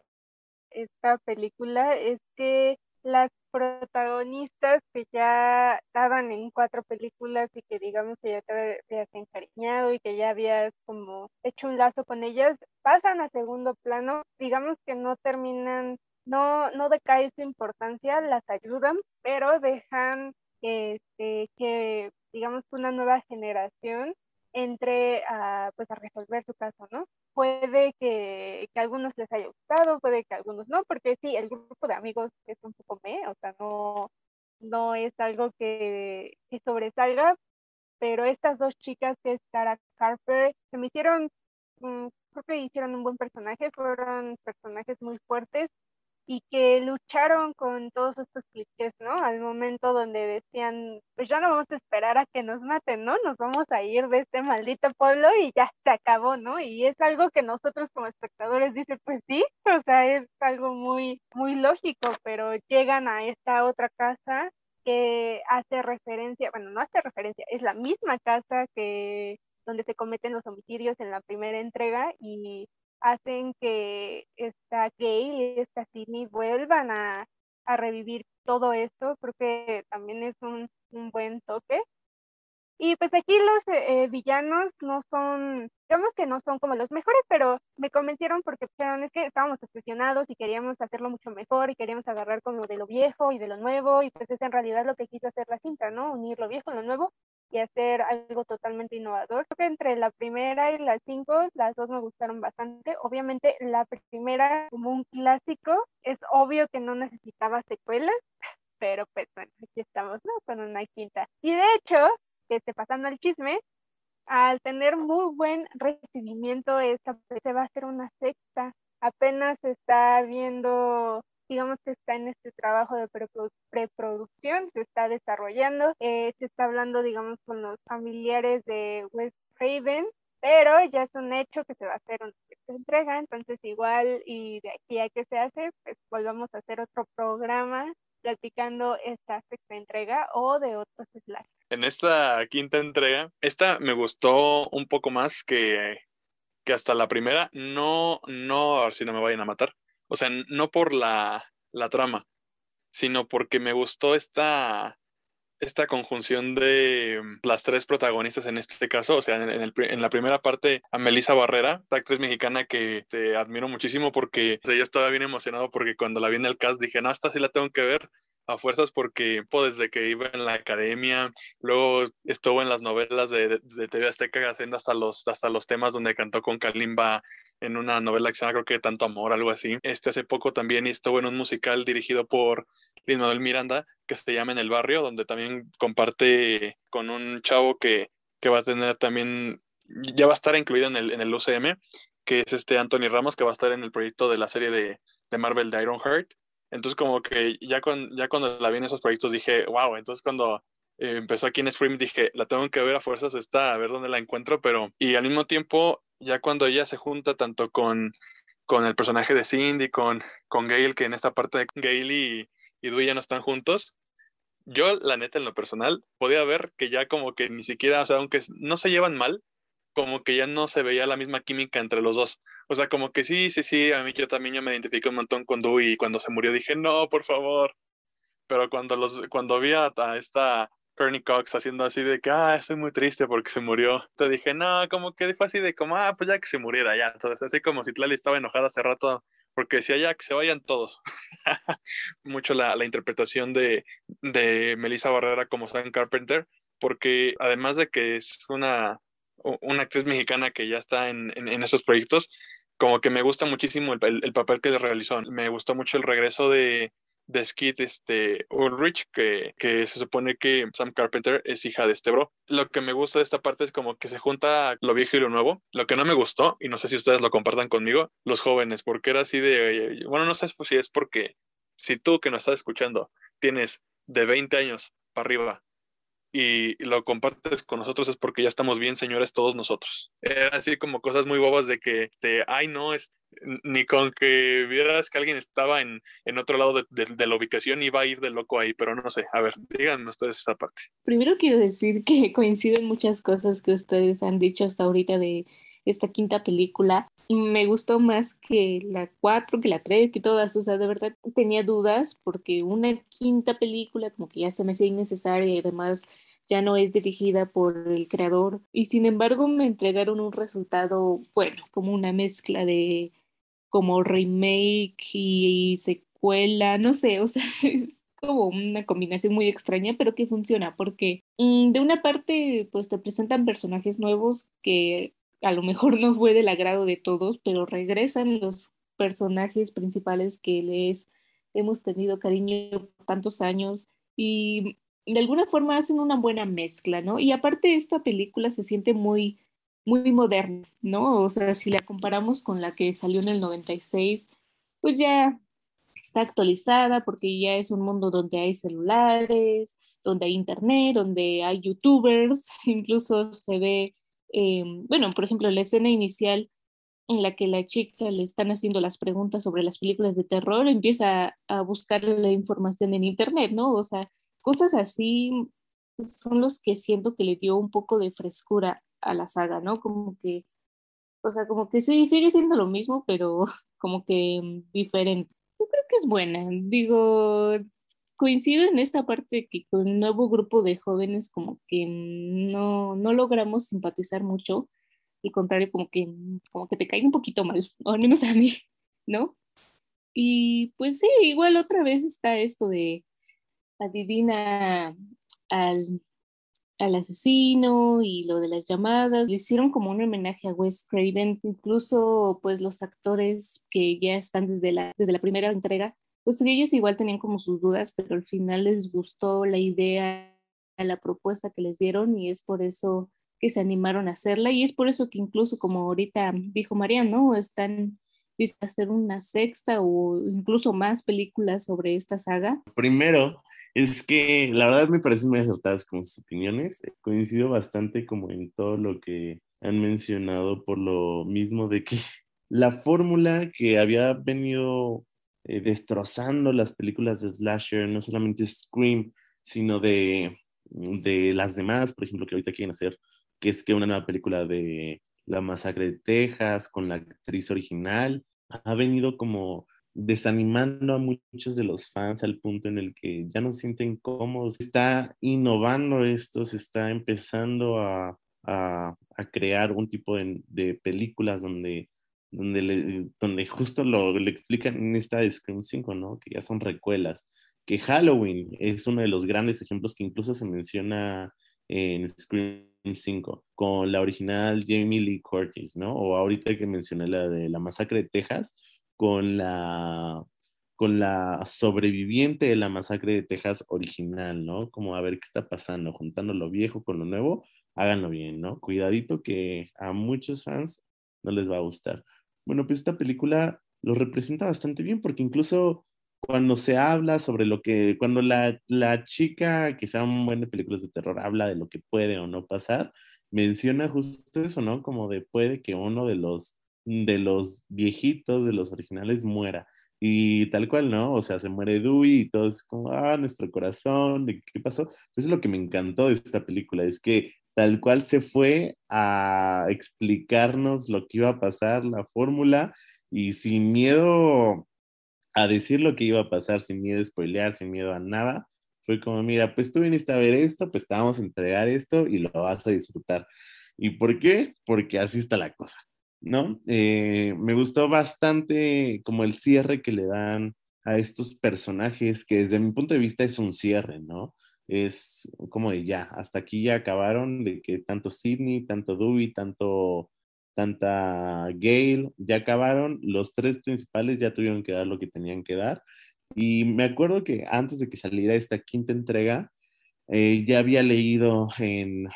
[SPEAKER 5] esta película es que las protagonistas que ya estaban en cuatro películas y que digamos que ya te habías encariñado y que ya habías como hecho un lazo con ellas, pasan a segundo plano, digamos que no terminan, no, no decae su importancia, las ayudan, pero dejan este, que digamos una nueva generación entre a, pues a resolver su caso, ¿no? Puede que, que, a algunos les haya gustado, puede que a algunos no, porque sí, el grupo de amigos es un poco me, o sea, no, no es algo que, que sobresalga, pero estas dos chicas que es Sarah Carper se me hicieron, mm, creo que hicieron un buen personaje, fueron personajes muy fuertes y que lucharon con todos estos clichés, ¿no? Al momento donde decían, pues ya no vamos a esperar a que nos maten, ¿no? Nos vamos a ir de este maldito pueblo y ya se acabó, ¿no? Y es algo que nosotros como espectadores dicen, pues sí, o sea, es algo muy, muy lógico, pero llegan a esta otra casa que hace referencia, bueno, no hace referencia, es la misma casa que donde se cometen los homicidios en la primera entrega y hacen que esta Gail y esta Sidney vuelvan a, revivir todo esto. Creo que también es un, buen toque. Y pues aquí los eh, villanos no son, digamos que no son como los mejores, pero me convencieron porque dijeron es que estábamos obsesionados y queríamos hacerlo mucho mejor y queríamos agarrar como de lo viejo y de lo nuevo y pues es en realidad lo que quiso hacer la cinta, ¿no? Unir lo viejo con lo nuevo y hacer algo totalmente innovador. Creo que entre la primera y las cinco, las dos me gustaron bastante. Obviamente la primera como un clásico, es obvio que no necesitaba secuelas, pero pues bueno, aquí estamos, ¿no? Con una quinta. Y de hecho, que esté pasando el chisme, al tener muy buen recibimiento, esta se va a hacer una sexta. Apenas está viendo digamos que está en este trabajo de preproducción, se está desarrollando, eh, se está hablando, digamos, con los familiares de West Raven, pero ya es un hecho que se va a hacer una entrega, entonces igual y de aquí a que se hace, pues volvamos a hacer otro programa platicando esta sexta entrega o de otros slash.
[SPEAKER 2] En esta quinta entrega, esta me gustó un poco más que, que hasta la primera, no, no, a ver si no me vayan a matar, o sea, no por la, trama, sino porque me gustó esta, esta conjunción de las tres protagonistas en este caso, o sea, en, la primera parte a Melissa Barrera, esta actriz mexicana que te admiro muchísimo porque yo estaba bien emocionado porque cuando la vi en el cast dije, no, esta sí la tengo que ver a fuerzas porque pues, desde que iba en la academia, luego estuvo en las novelas de, de, TV Azteca haciendo hasta los, hasta los temas donde cantó con Kalimba en una novela que se creo que Tanto Amor, algo así. Este hace poco también estuvo en un musical dirigido por Lin Manuel Miranda que se llama En el Barrio, donde también comparte con un chavo que, que va a tener también, ya va a estar incluido en el, en el UCM, que es este Anthony Ramos, que va a estar en el proyecto de la serie de, de Marvel de Iron Heart. Entonces como que ya, con, ya cuando la vi en esos proyectos dije, wow, entonces cuando eh, empezó aquí en Scream dije, la tengo que ver a fuerzas, está, a ver dónde la encuentro, pero y al mismo tiempo ya cuando ella se junta tanto con, con el personaje de Cindy, con, con Gail, que en esta parte de Gail y, y Dewey ya no están juntos, yo, la neta, en lo personal, podía ver que ya como que ni siquiera, o sea, aunque no se llevan mal, como que ya no se veía la misma química entre los dos. O sea, como que sí, sí, sí, a mí yo también yo me identifiqué un montón con Dewey y cuando se murió dije, no, por favor. Pero cuando, los, cuando vi a esta Courtney Cox haciendo así de que, ah, estoy muy triste porque se murió. Te dije, no, como que fue así de como, ah, pues ya que se muriera ya. Entonces, así como si Tlali estaba enojada hace rato porque decía ya que se vayan todos. Mucho la, la interpretación de, de Melissa Barrera como Sam Carpenter, porque además de que es una, una actriz mexicana que ya está en, en, esos proyectos, como que me gusta muchísimo el, el, papel que realizó. Me gustó mucho el regreso de, de Skid este, Ulrich, que, que se supone que Sam Carpenter es hija de este bro. Lo que me gusta de esta parte es como que se junta lo viejo y lo nuevo. Lo que no me gustó, y no sé si ustedes lo compartan conmigo, los jóvenes, porque era así de, bueno, no sé si es porque si tú que nos estás escuchando tienes de 20 años para arriba y lo compartes con nosotros es porque ya estamos bien, señores, todos nosotros. Así como cosas muy bobas de que, te, ay, no, es, ni con que vieras que alguien estaba en, en otro lado de, la ubicación iba a ir de loco ahí, pero no sé, a ver, díganme ustedes esa parte.
[SPEAKER 6] Primero quiero decir que coinciden muchas cosas que ustedes han dicho hasta ahorita de esta quinta película. Me gustó más que la cuatro, que la tres, que todas, o sea, de verdad tenía dudas porque una quinta película como que ya se me hacía innecesaria y además ya no es dirigida por el creador y sin embargo me entregaron un resultado, bueno, como una mezcla de como remake y, secuela, no sé, o sea, es como una combinación muy extraña, pero que funciona porque mm, de una parte pues te presentan personajes nuevos que a lo mejor no fue del agrado de todos, pero regresan los personajes principales que les hemos tenido cariño por tantos años y de alguna forma hacen una buena mezcla, ¿no? Y aparte esta película se siente muy, muy moderna, ¿no? O sea, si la comparamos con la que salió en el 96, pues ya está actualizada porque ya es un mundo donde hay celulares, donde hay internet, donde hay youtubers, incluso se ve, eh, bueno, por ejemplo, la escena inicial en la que la chica le están haciendo las preguntas sobre las películas de terror, empieza a buscar la información en internet, ¿no? O sea, cosas así son los que siento que le dio un poco de frescura a la saga, ¿no? Como que, o sea, como que sí, sigue siendo lo mismo, pero como que diferente. Yo creo que es buena. Digo, coincido en esta parte que con el nuevo grupo de jóvenes como que no, no logramos simpatizar mucho. Al contrario, como que, como que te cae un poquito mal, o al menos a mí, ¿no? Y pues sí, igual otra vez está esto de adivina al, al asesino y lo de las llamadas. Le hicieron como un homenaje a Wes Craven, incluso pues los actores que ya están desde la, desde la primera entrega, pues ellos igual tenían como sus dudas, pero al final les gustó la idea, la propuesta que les dieron y es por eso que se animaron a hacerla y es por eso que incluso como ahorita dijo María, ¿no? Están a hacer una sexta o incluso más películas sobre esta saga.
[SPEAKER 4] Primero, es que la verdad me parecen muy acertadas con sus opiniones. Coincido bastante como en todo lo que han mencionado por lo mismo de que la fórmula que había venido eh, destrozando las películas de slasher, no solamente Scream, sino de, de las demás, por ejemplo, que ahorita quieren hacer, que es que una nueva película de La Masacre de Texas con la actriz original, ha venido como desanimando a muchos de los fans al punto en el que ya no se sienten cómodos. Está innovando esto, se está empezando a, a, crear un tipo de, de películas donde, donde, donde justo lo le explican en esta de Scream 5, ¿no? Que ya son recuelas. Que Halloween es uno de los grandes ejemplos que incluso se menciona en Scream 5, con la original Jamie Lee Curtis, ¿no? O ahorita que mencioné la de la masacre de Texas, con la, con la sobreviviente de la masacre de Texas original, ¿no? Como a ver qué está pasando, juntando lo viejo con lo nuevo, háganlo bien, ¿no? Cuidadito que a muchos fans no les va a gustar. Bueno, pues esta película lo representa bastante bien porque incluso cuando se habla sobre lo que, cuando la, la chica que un buen de películas de terror habla de lo que puede o no pasar, menciona justo eso, ¿no? Como de puede que uno de los de los viejitos, de los originales, muera. Y tal cual, ¿no? O sea, se muere Dewey y todo es como, ah, nuestro corazón, ¿de qué pasó? Eso es lo que me encantó de esta película, es que tal cual se fue a explicarnos lo que iba a pasar, la fórmula, y sin miedo a decir lo que iba a pasar, sin miedo a spoilear, sin miedo a nada, fue como, mira, pues tú viniste a ver esto, pues te a entregar esto y lo vas a disfrutar. ¿Y por qué? Porque así está la cosa. ¿no? Eh, me gustó bastante como el cierre que le dan a estos personajes, que desde mi punto de vista es un cierre, ¿no? Es como de ya, hasta aquí ya acabaron, de que tanto Sidney, tanto Dewey, tanto tanta Gail ya acabaron, los tres principales ya tuvieron que dar lo que tenían que dar Y me acuerdo que antes de que saliera esta quinta entrega, eh, ya había leído en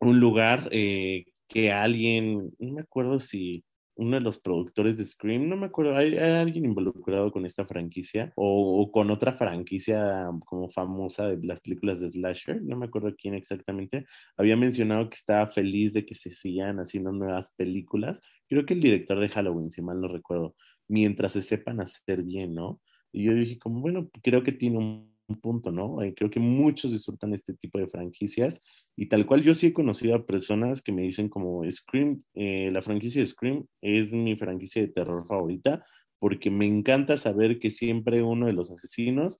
[SPEAKER 4] un lugar eh, que alguien, no me acuerdo si uno de los productores de Scream, no me acuerdo, hay, alguien involucrado con esta franquicia o, con otra franquicia como famosa de las películas de Slasher, no me acuerdo quién exactamente, había mencionado que estaba feliz de que se sigan haciendo nuevas películas. Creo que el director de Halloween, si mal no recuerdo, mientras se sepan hacer bien, ¿no? Y yo dije, como, bueno, creo que tiene un punto, ¿no? Eh, creo que muchos disfrutan este tipo de franquicias y tal cual yo sí he conocido a personas que me dicen como Scream, eh, la franquicia de Scream es mi franquicia de terror favorita porque me encanta saber que siempre uno de los asesinos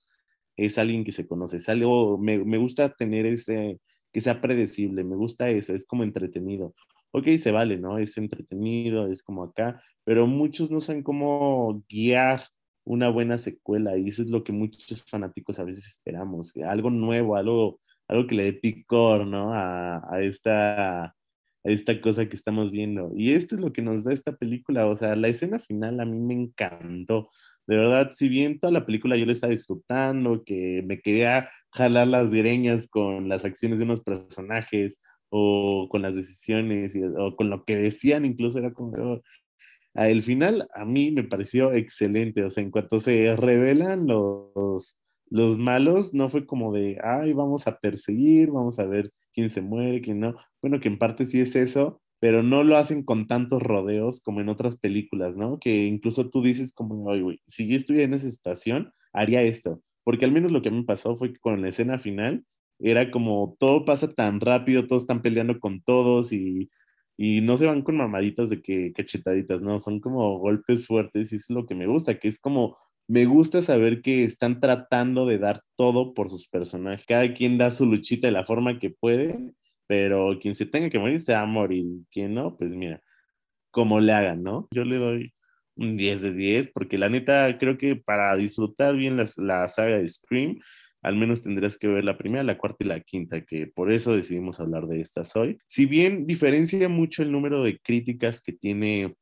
[SPEAKER 4] es alguien que se conoce, es algo, me, me gusta tener ese, que sea predecible, me gusta eso, es como entretenido. Ok, se vale, ¿no? Es entretenido, es como acá, pero muchos no saben cómo guiar una buena secuela y eso es lo que muchos fanáticos a veces esperamos, algo nuevo, algo, algo que le dé picor, ¿no? A, a, esta, a esta cosa que estamos viendo. Y esto es lo que nos da esta película, o sea, la escena final a mí me encantó. De verdad, si bien toda la película yo la estaba disfrutando, que me quería jalar las direñas con las acciones de unos personajes o con las decisiones o con lo que decían, incluso era como, el final a mí me pareció excelente, o sea, en cuanto se revelan los, los malos, no fue como de, ay, vamos a perseguir, vamos a ver quién se muere, quién no. Bueno, que en parte sí es eso, pero no lo hacen con tantos rodeos como en otras películas, ¿no? Que incluso tú dices como, oye, güey, si yo estuviera en esa situación, haría esto. Porque al menos lo que a me pasó fue que con la escena final era como todo pasa tan rápido, todos están peleando con todos y y no se van con mamaditas de que cachetaditas, no, son como golpes fuertes y es lo que me gusta, que es como, me gusta saber que están tratando de dar todo por sus personajes. Cada quien da su luchita de la forma que puede, pero quien se tenga que morir se va a morir. Quien no, pues mira, como le hagan, ¿no? Yo le doy un 10 de 10, porque la neta creo que para disfrutar bien la saga de Scream, al menos tendrás que ver la primera, la cuarta y la quinta, que por eso decidimos hablar de estas hoy. Si bien diferencia mucho el número de críticas que tiene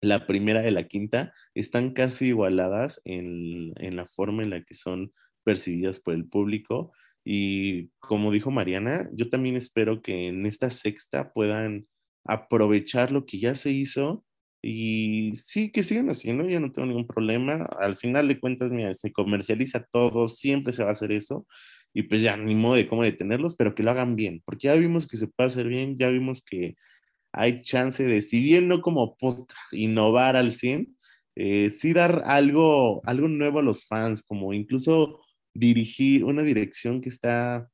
[SPEAKER 4] la primera y la quinta, están casi igualadas en, en la forma en la que son percibidas por el público. Y como dijo Mariana, yo también espero que en esta sexta puedan aprovechar lo que ya se hizo y sí, que sigan haciendo, ya no tengo ningún problema. Al final de cuentas, mira, se comercializa todo, siempre se va a hacer eso. Y pues ya, ni modo de cómo detenerlos, pero que lo hagan bien, porque ya vimos que se puede hacer bien, ya vimos que hay chance de, si bien no como innovar al 100, eh, sí dar algo, algo nuevo a los fans, como incluso dirigir una dirección que está,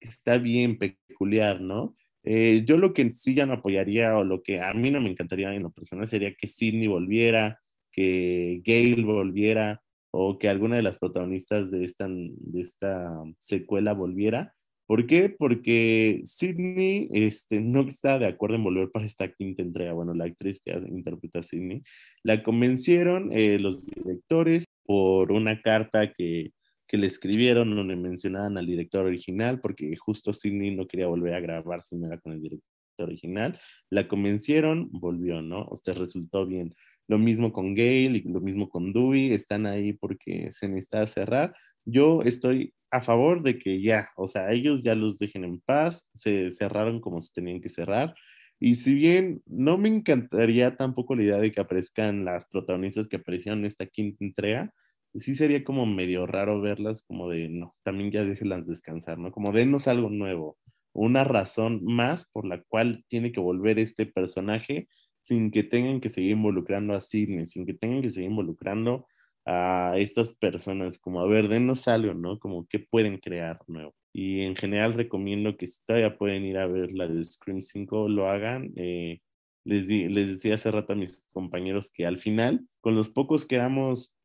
[SPEAKER 4] que está bien peculiar, ¿no? Eh, yo lo que sí ya no apoyaría o lo que a mí no me encantaría en lo personal sería que Sidney volviera, que Gail volviera o que alguna de las protagonistas de esta, de esta secuela volviera. ¿Por qué? Porque Sidney este, no está de acuerdo en volver para esta quinta entrega. Bueno, la actriz que interpreta a Sidney, la convencieron eh, los directores por una carta que que le escribieron donde mencionaban al director original, porque justo Sidney no quería volver a grabar si no era con el director original. La convencieron, volvió, ¿no? O sea, resultó bien. Lo mismo con Gail y lo mismo con Dewey, están ahí porque se necesita cerrar. Yo estoy a favor de que ya, o sea, ellos ya los dejen en paz, se cerraron como se tenían que cerrar. Y si bien no me encantaría tampoco la idea de que aparezcan las protagonistas que aparecieron en esta quinta entrega, sí sería como medio raro verlas como de, no, también ya déjenlas descansar, ¿no? Como denos algo nuevo, una razón más por la cual tiene que volver este personaje sin que tengan que seguir involucrando a Sidney, sin que tengan que seguir involucrando a estas personas, como a ver, denos algo, ¿no? Como qué pueden crear nuevo. Y en general recomiendo que si todavía pueden ir a ver la de Scream 5, lo hagan. Eh, les, les decía hace rato a mis compañeros que al final, con los pocos que éramos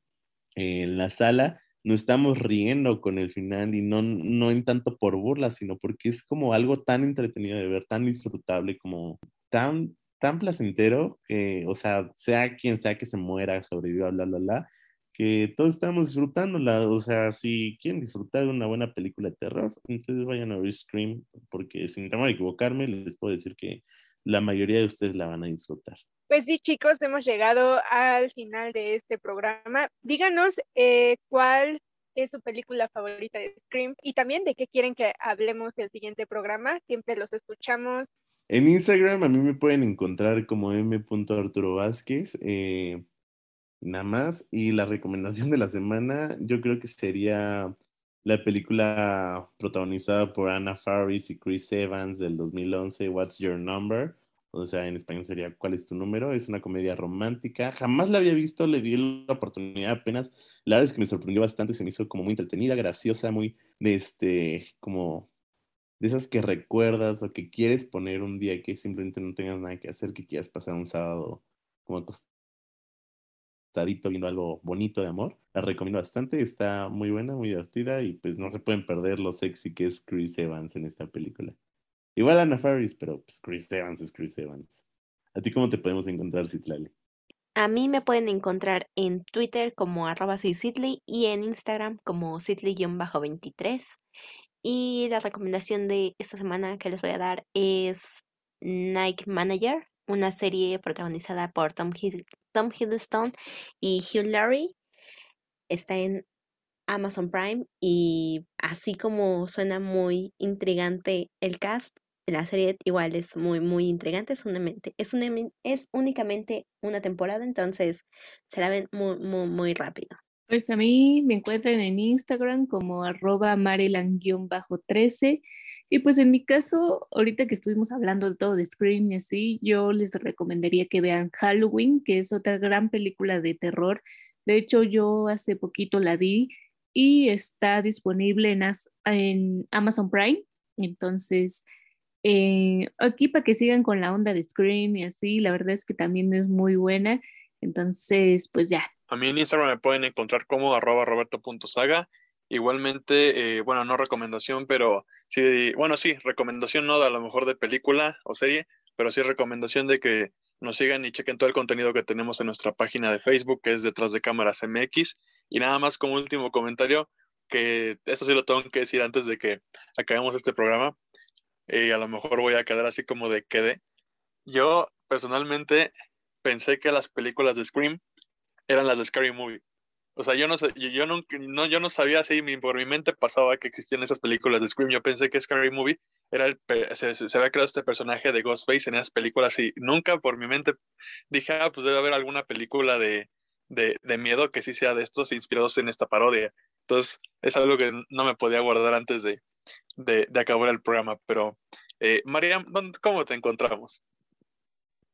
[SPEAKER 4] en la sala, nos estamos riendo con el final y no, no en tanto por burla, sino porque es como algo tan entretenido de ver, tan disfrutable, como tan, tan placentero, que, o sea, sea quien sea que se muera, sobreviva, bla, bla, bla, que todos estamos disfrutándola. O sea, si quieren disfrutar de una buena película de terror, entonces vayan a ver Scream, porque sin temor a equivocarme, les puedo decir que la mayoría de ustedes la van a disfrutar.
[SPEAKER 5] Pues sí, chicos, hemos llegado al final de este programa. Díganos eh, cuál es su película favorita de Scream y también de qué quieren que hablemos el siguiente programa. Siempre los escuchamos.
[SPEAKER 4] En Instagram a mí me pueden encontrar como m.arturo Vázquez. Eh, nada más. Y la recomendación de la semana, yo creo que sería la película protagonizada por Anna Faris y Chris Evans del 2011, What's Your Number? O sea, en español sería ¿Cuál es tu número? Es una comedia romántica. Jamás la había visto, le di la oportunidad apenas. La verdad es que me sorprendió bastante, se me hizo como muy entretenida, graciosa, muy de este, como de esas que recuerdas o que quieres poner un día que simplemente no tengas nada que hacer, que quieras pasar un sábado como acostadito viendo algo bonito de amor. La recomiendo bastante, está muy buena, muy divertida y pues no se pueden perder lo sexy que es Chris Evans en esta película. Igual Ana Faris, pero pues Chris Evans es Chris Evans. ¿A ti cómo te podemos encontrar, Citlali?
[SPEAKER 3] A mí me pueden encontrar en Twitter como arroba y en Instagram como Citley-23. Y la recomendación de esta semana que les voy a dar es Nike Manager, una serie protagonizada por Tom, Tom Hiddleston y Hugh Laurie. Está en Amazon Prime y así como suena muy intrigante el cast, la serie igual es muy, muy intrigante, es, es, es únicamente una temporada, entonces se la ven muy, muy, rápido.
[SPEAKER 6] Pues a mí me encuentran en Instagram como arroba maryland-13 y pues en mi caso, ahorita que estuvimos hablando de todo de Scream y así, yo les recomendaría que vean Halloween, que es otra gran película de terror. De hecho, yo hace poquito la vi y está disponible en, en Amazon Prime. Entonces, eh, aquí para que sigan con la onda de Scream y así, la verdad es que también es muy buena. Entonces, pues ya.
[SPEAKER 2] A mí en Instagram me pueden encontrar como arroba roberto.saga. Igualmente, eh, bueno, no recomendación, pero sí, bueno, sí, recomendación no a lo mejor de película o serie, pero sí recomendación de que nos sigan y chequen todo el contenido que tenemos en nuestra página de Facebook, que es Detrás de Cámaras MX. Y nada más como último comentario, que esto sí lo tengo que decir antes de que acabemos este programa, y a lo mejor voy a quedar así como de quede. Yo personalmente pensé que las películas de Scream eran las de Scary Movie. O sea, yo no, sé, yo, no, yo no sabía si por mi mente pasaba que existían esas películas de Scream. Yo pensé que Scary Movie era el, se, se, había creado este personaje de Ghostface en esas películas y nunca por mi mente dije, ah, pues debe haber alguna película de, de, de miedo que sí sea de estos inspirados en esta parodia. Entonces, es algo que no me podía guardar antes de, de, acabar el programa. Pero, eh, Mariam, ¿cómo te encontramos?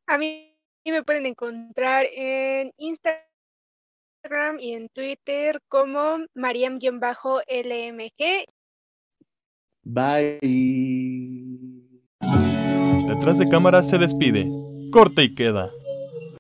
[SPEAKER 5] A mí me pueden encontrar en Instagram y en Twitter como Mariam-LMG.
[SPEAKER 4] Bye.
[SPEAKER 8] Detrás de cámara se despide. Corte y queda.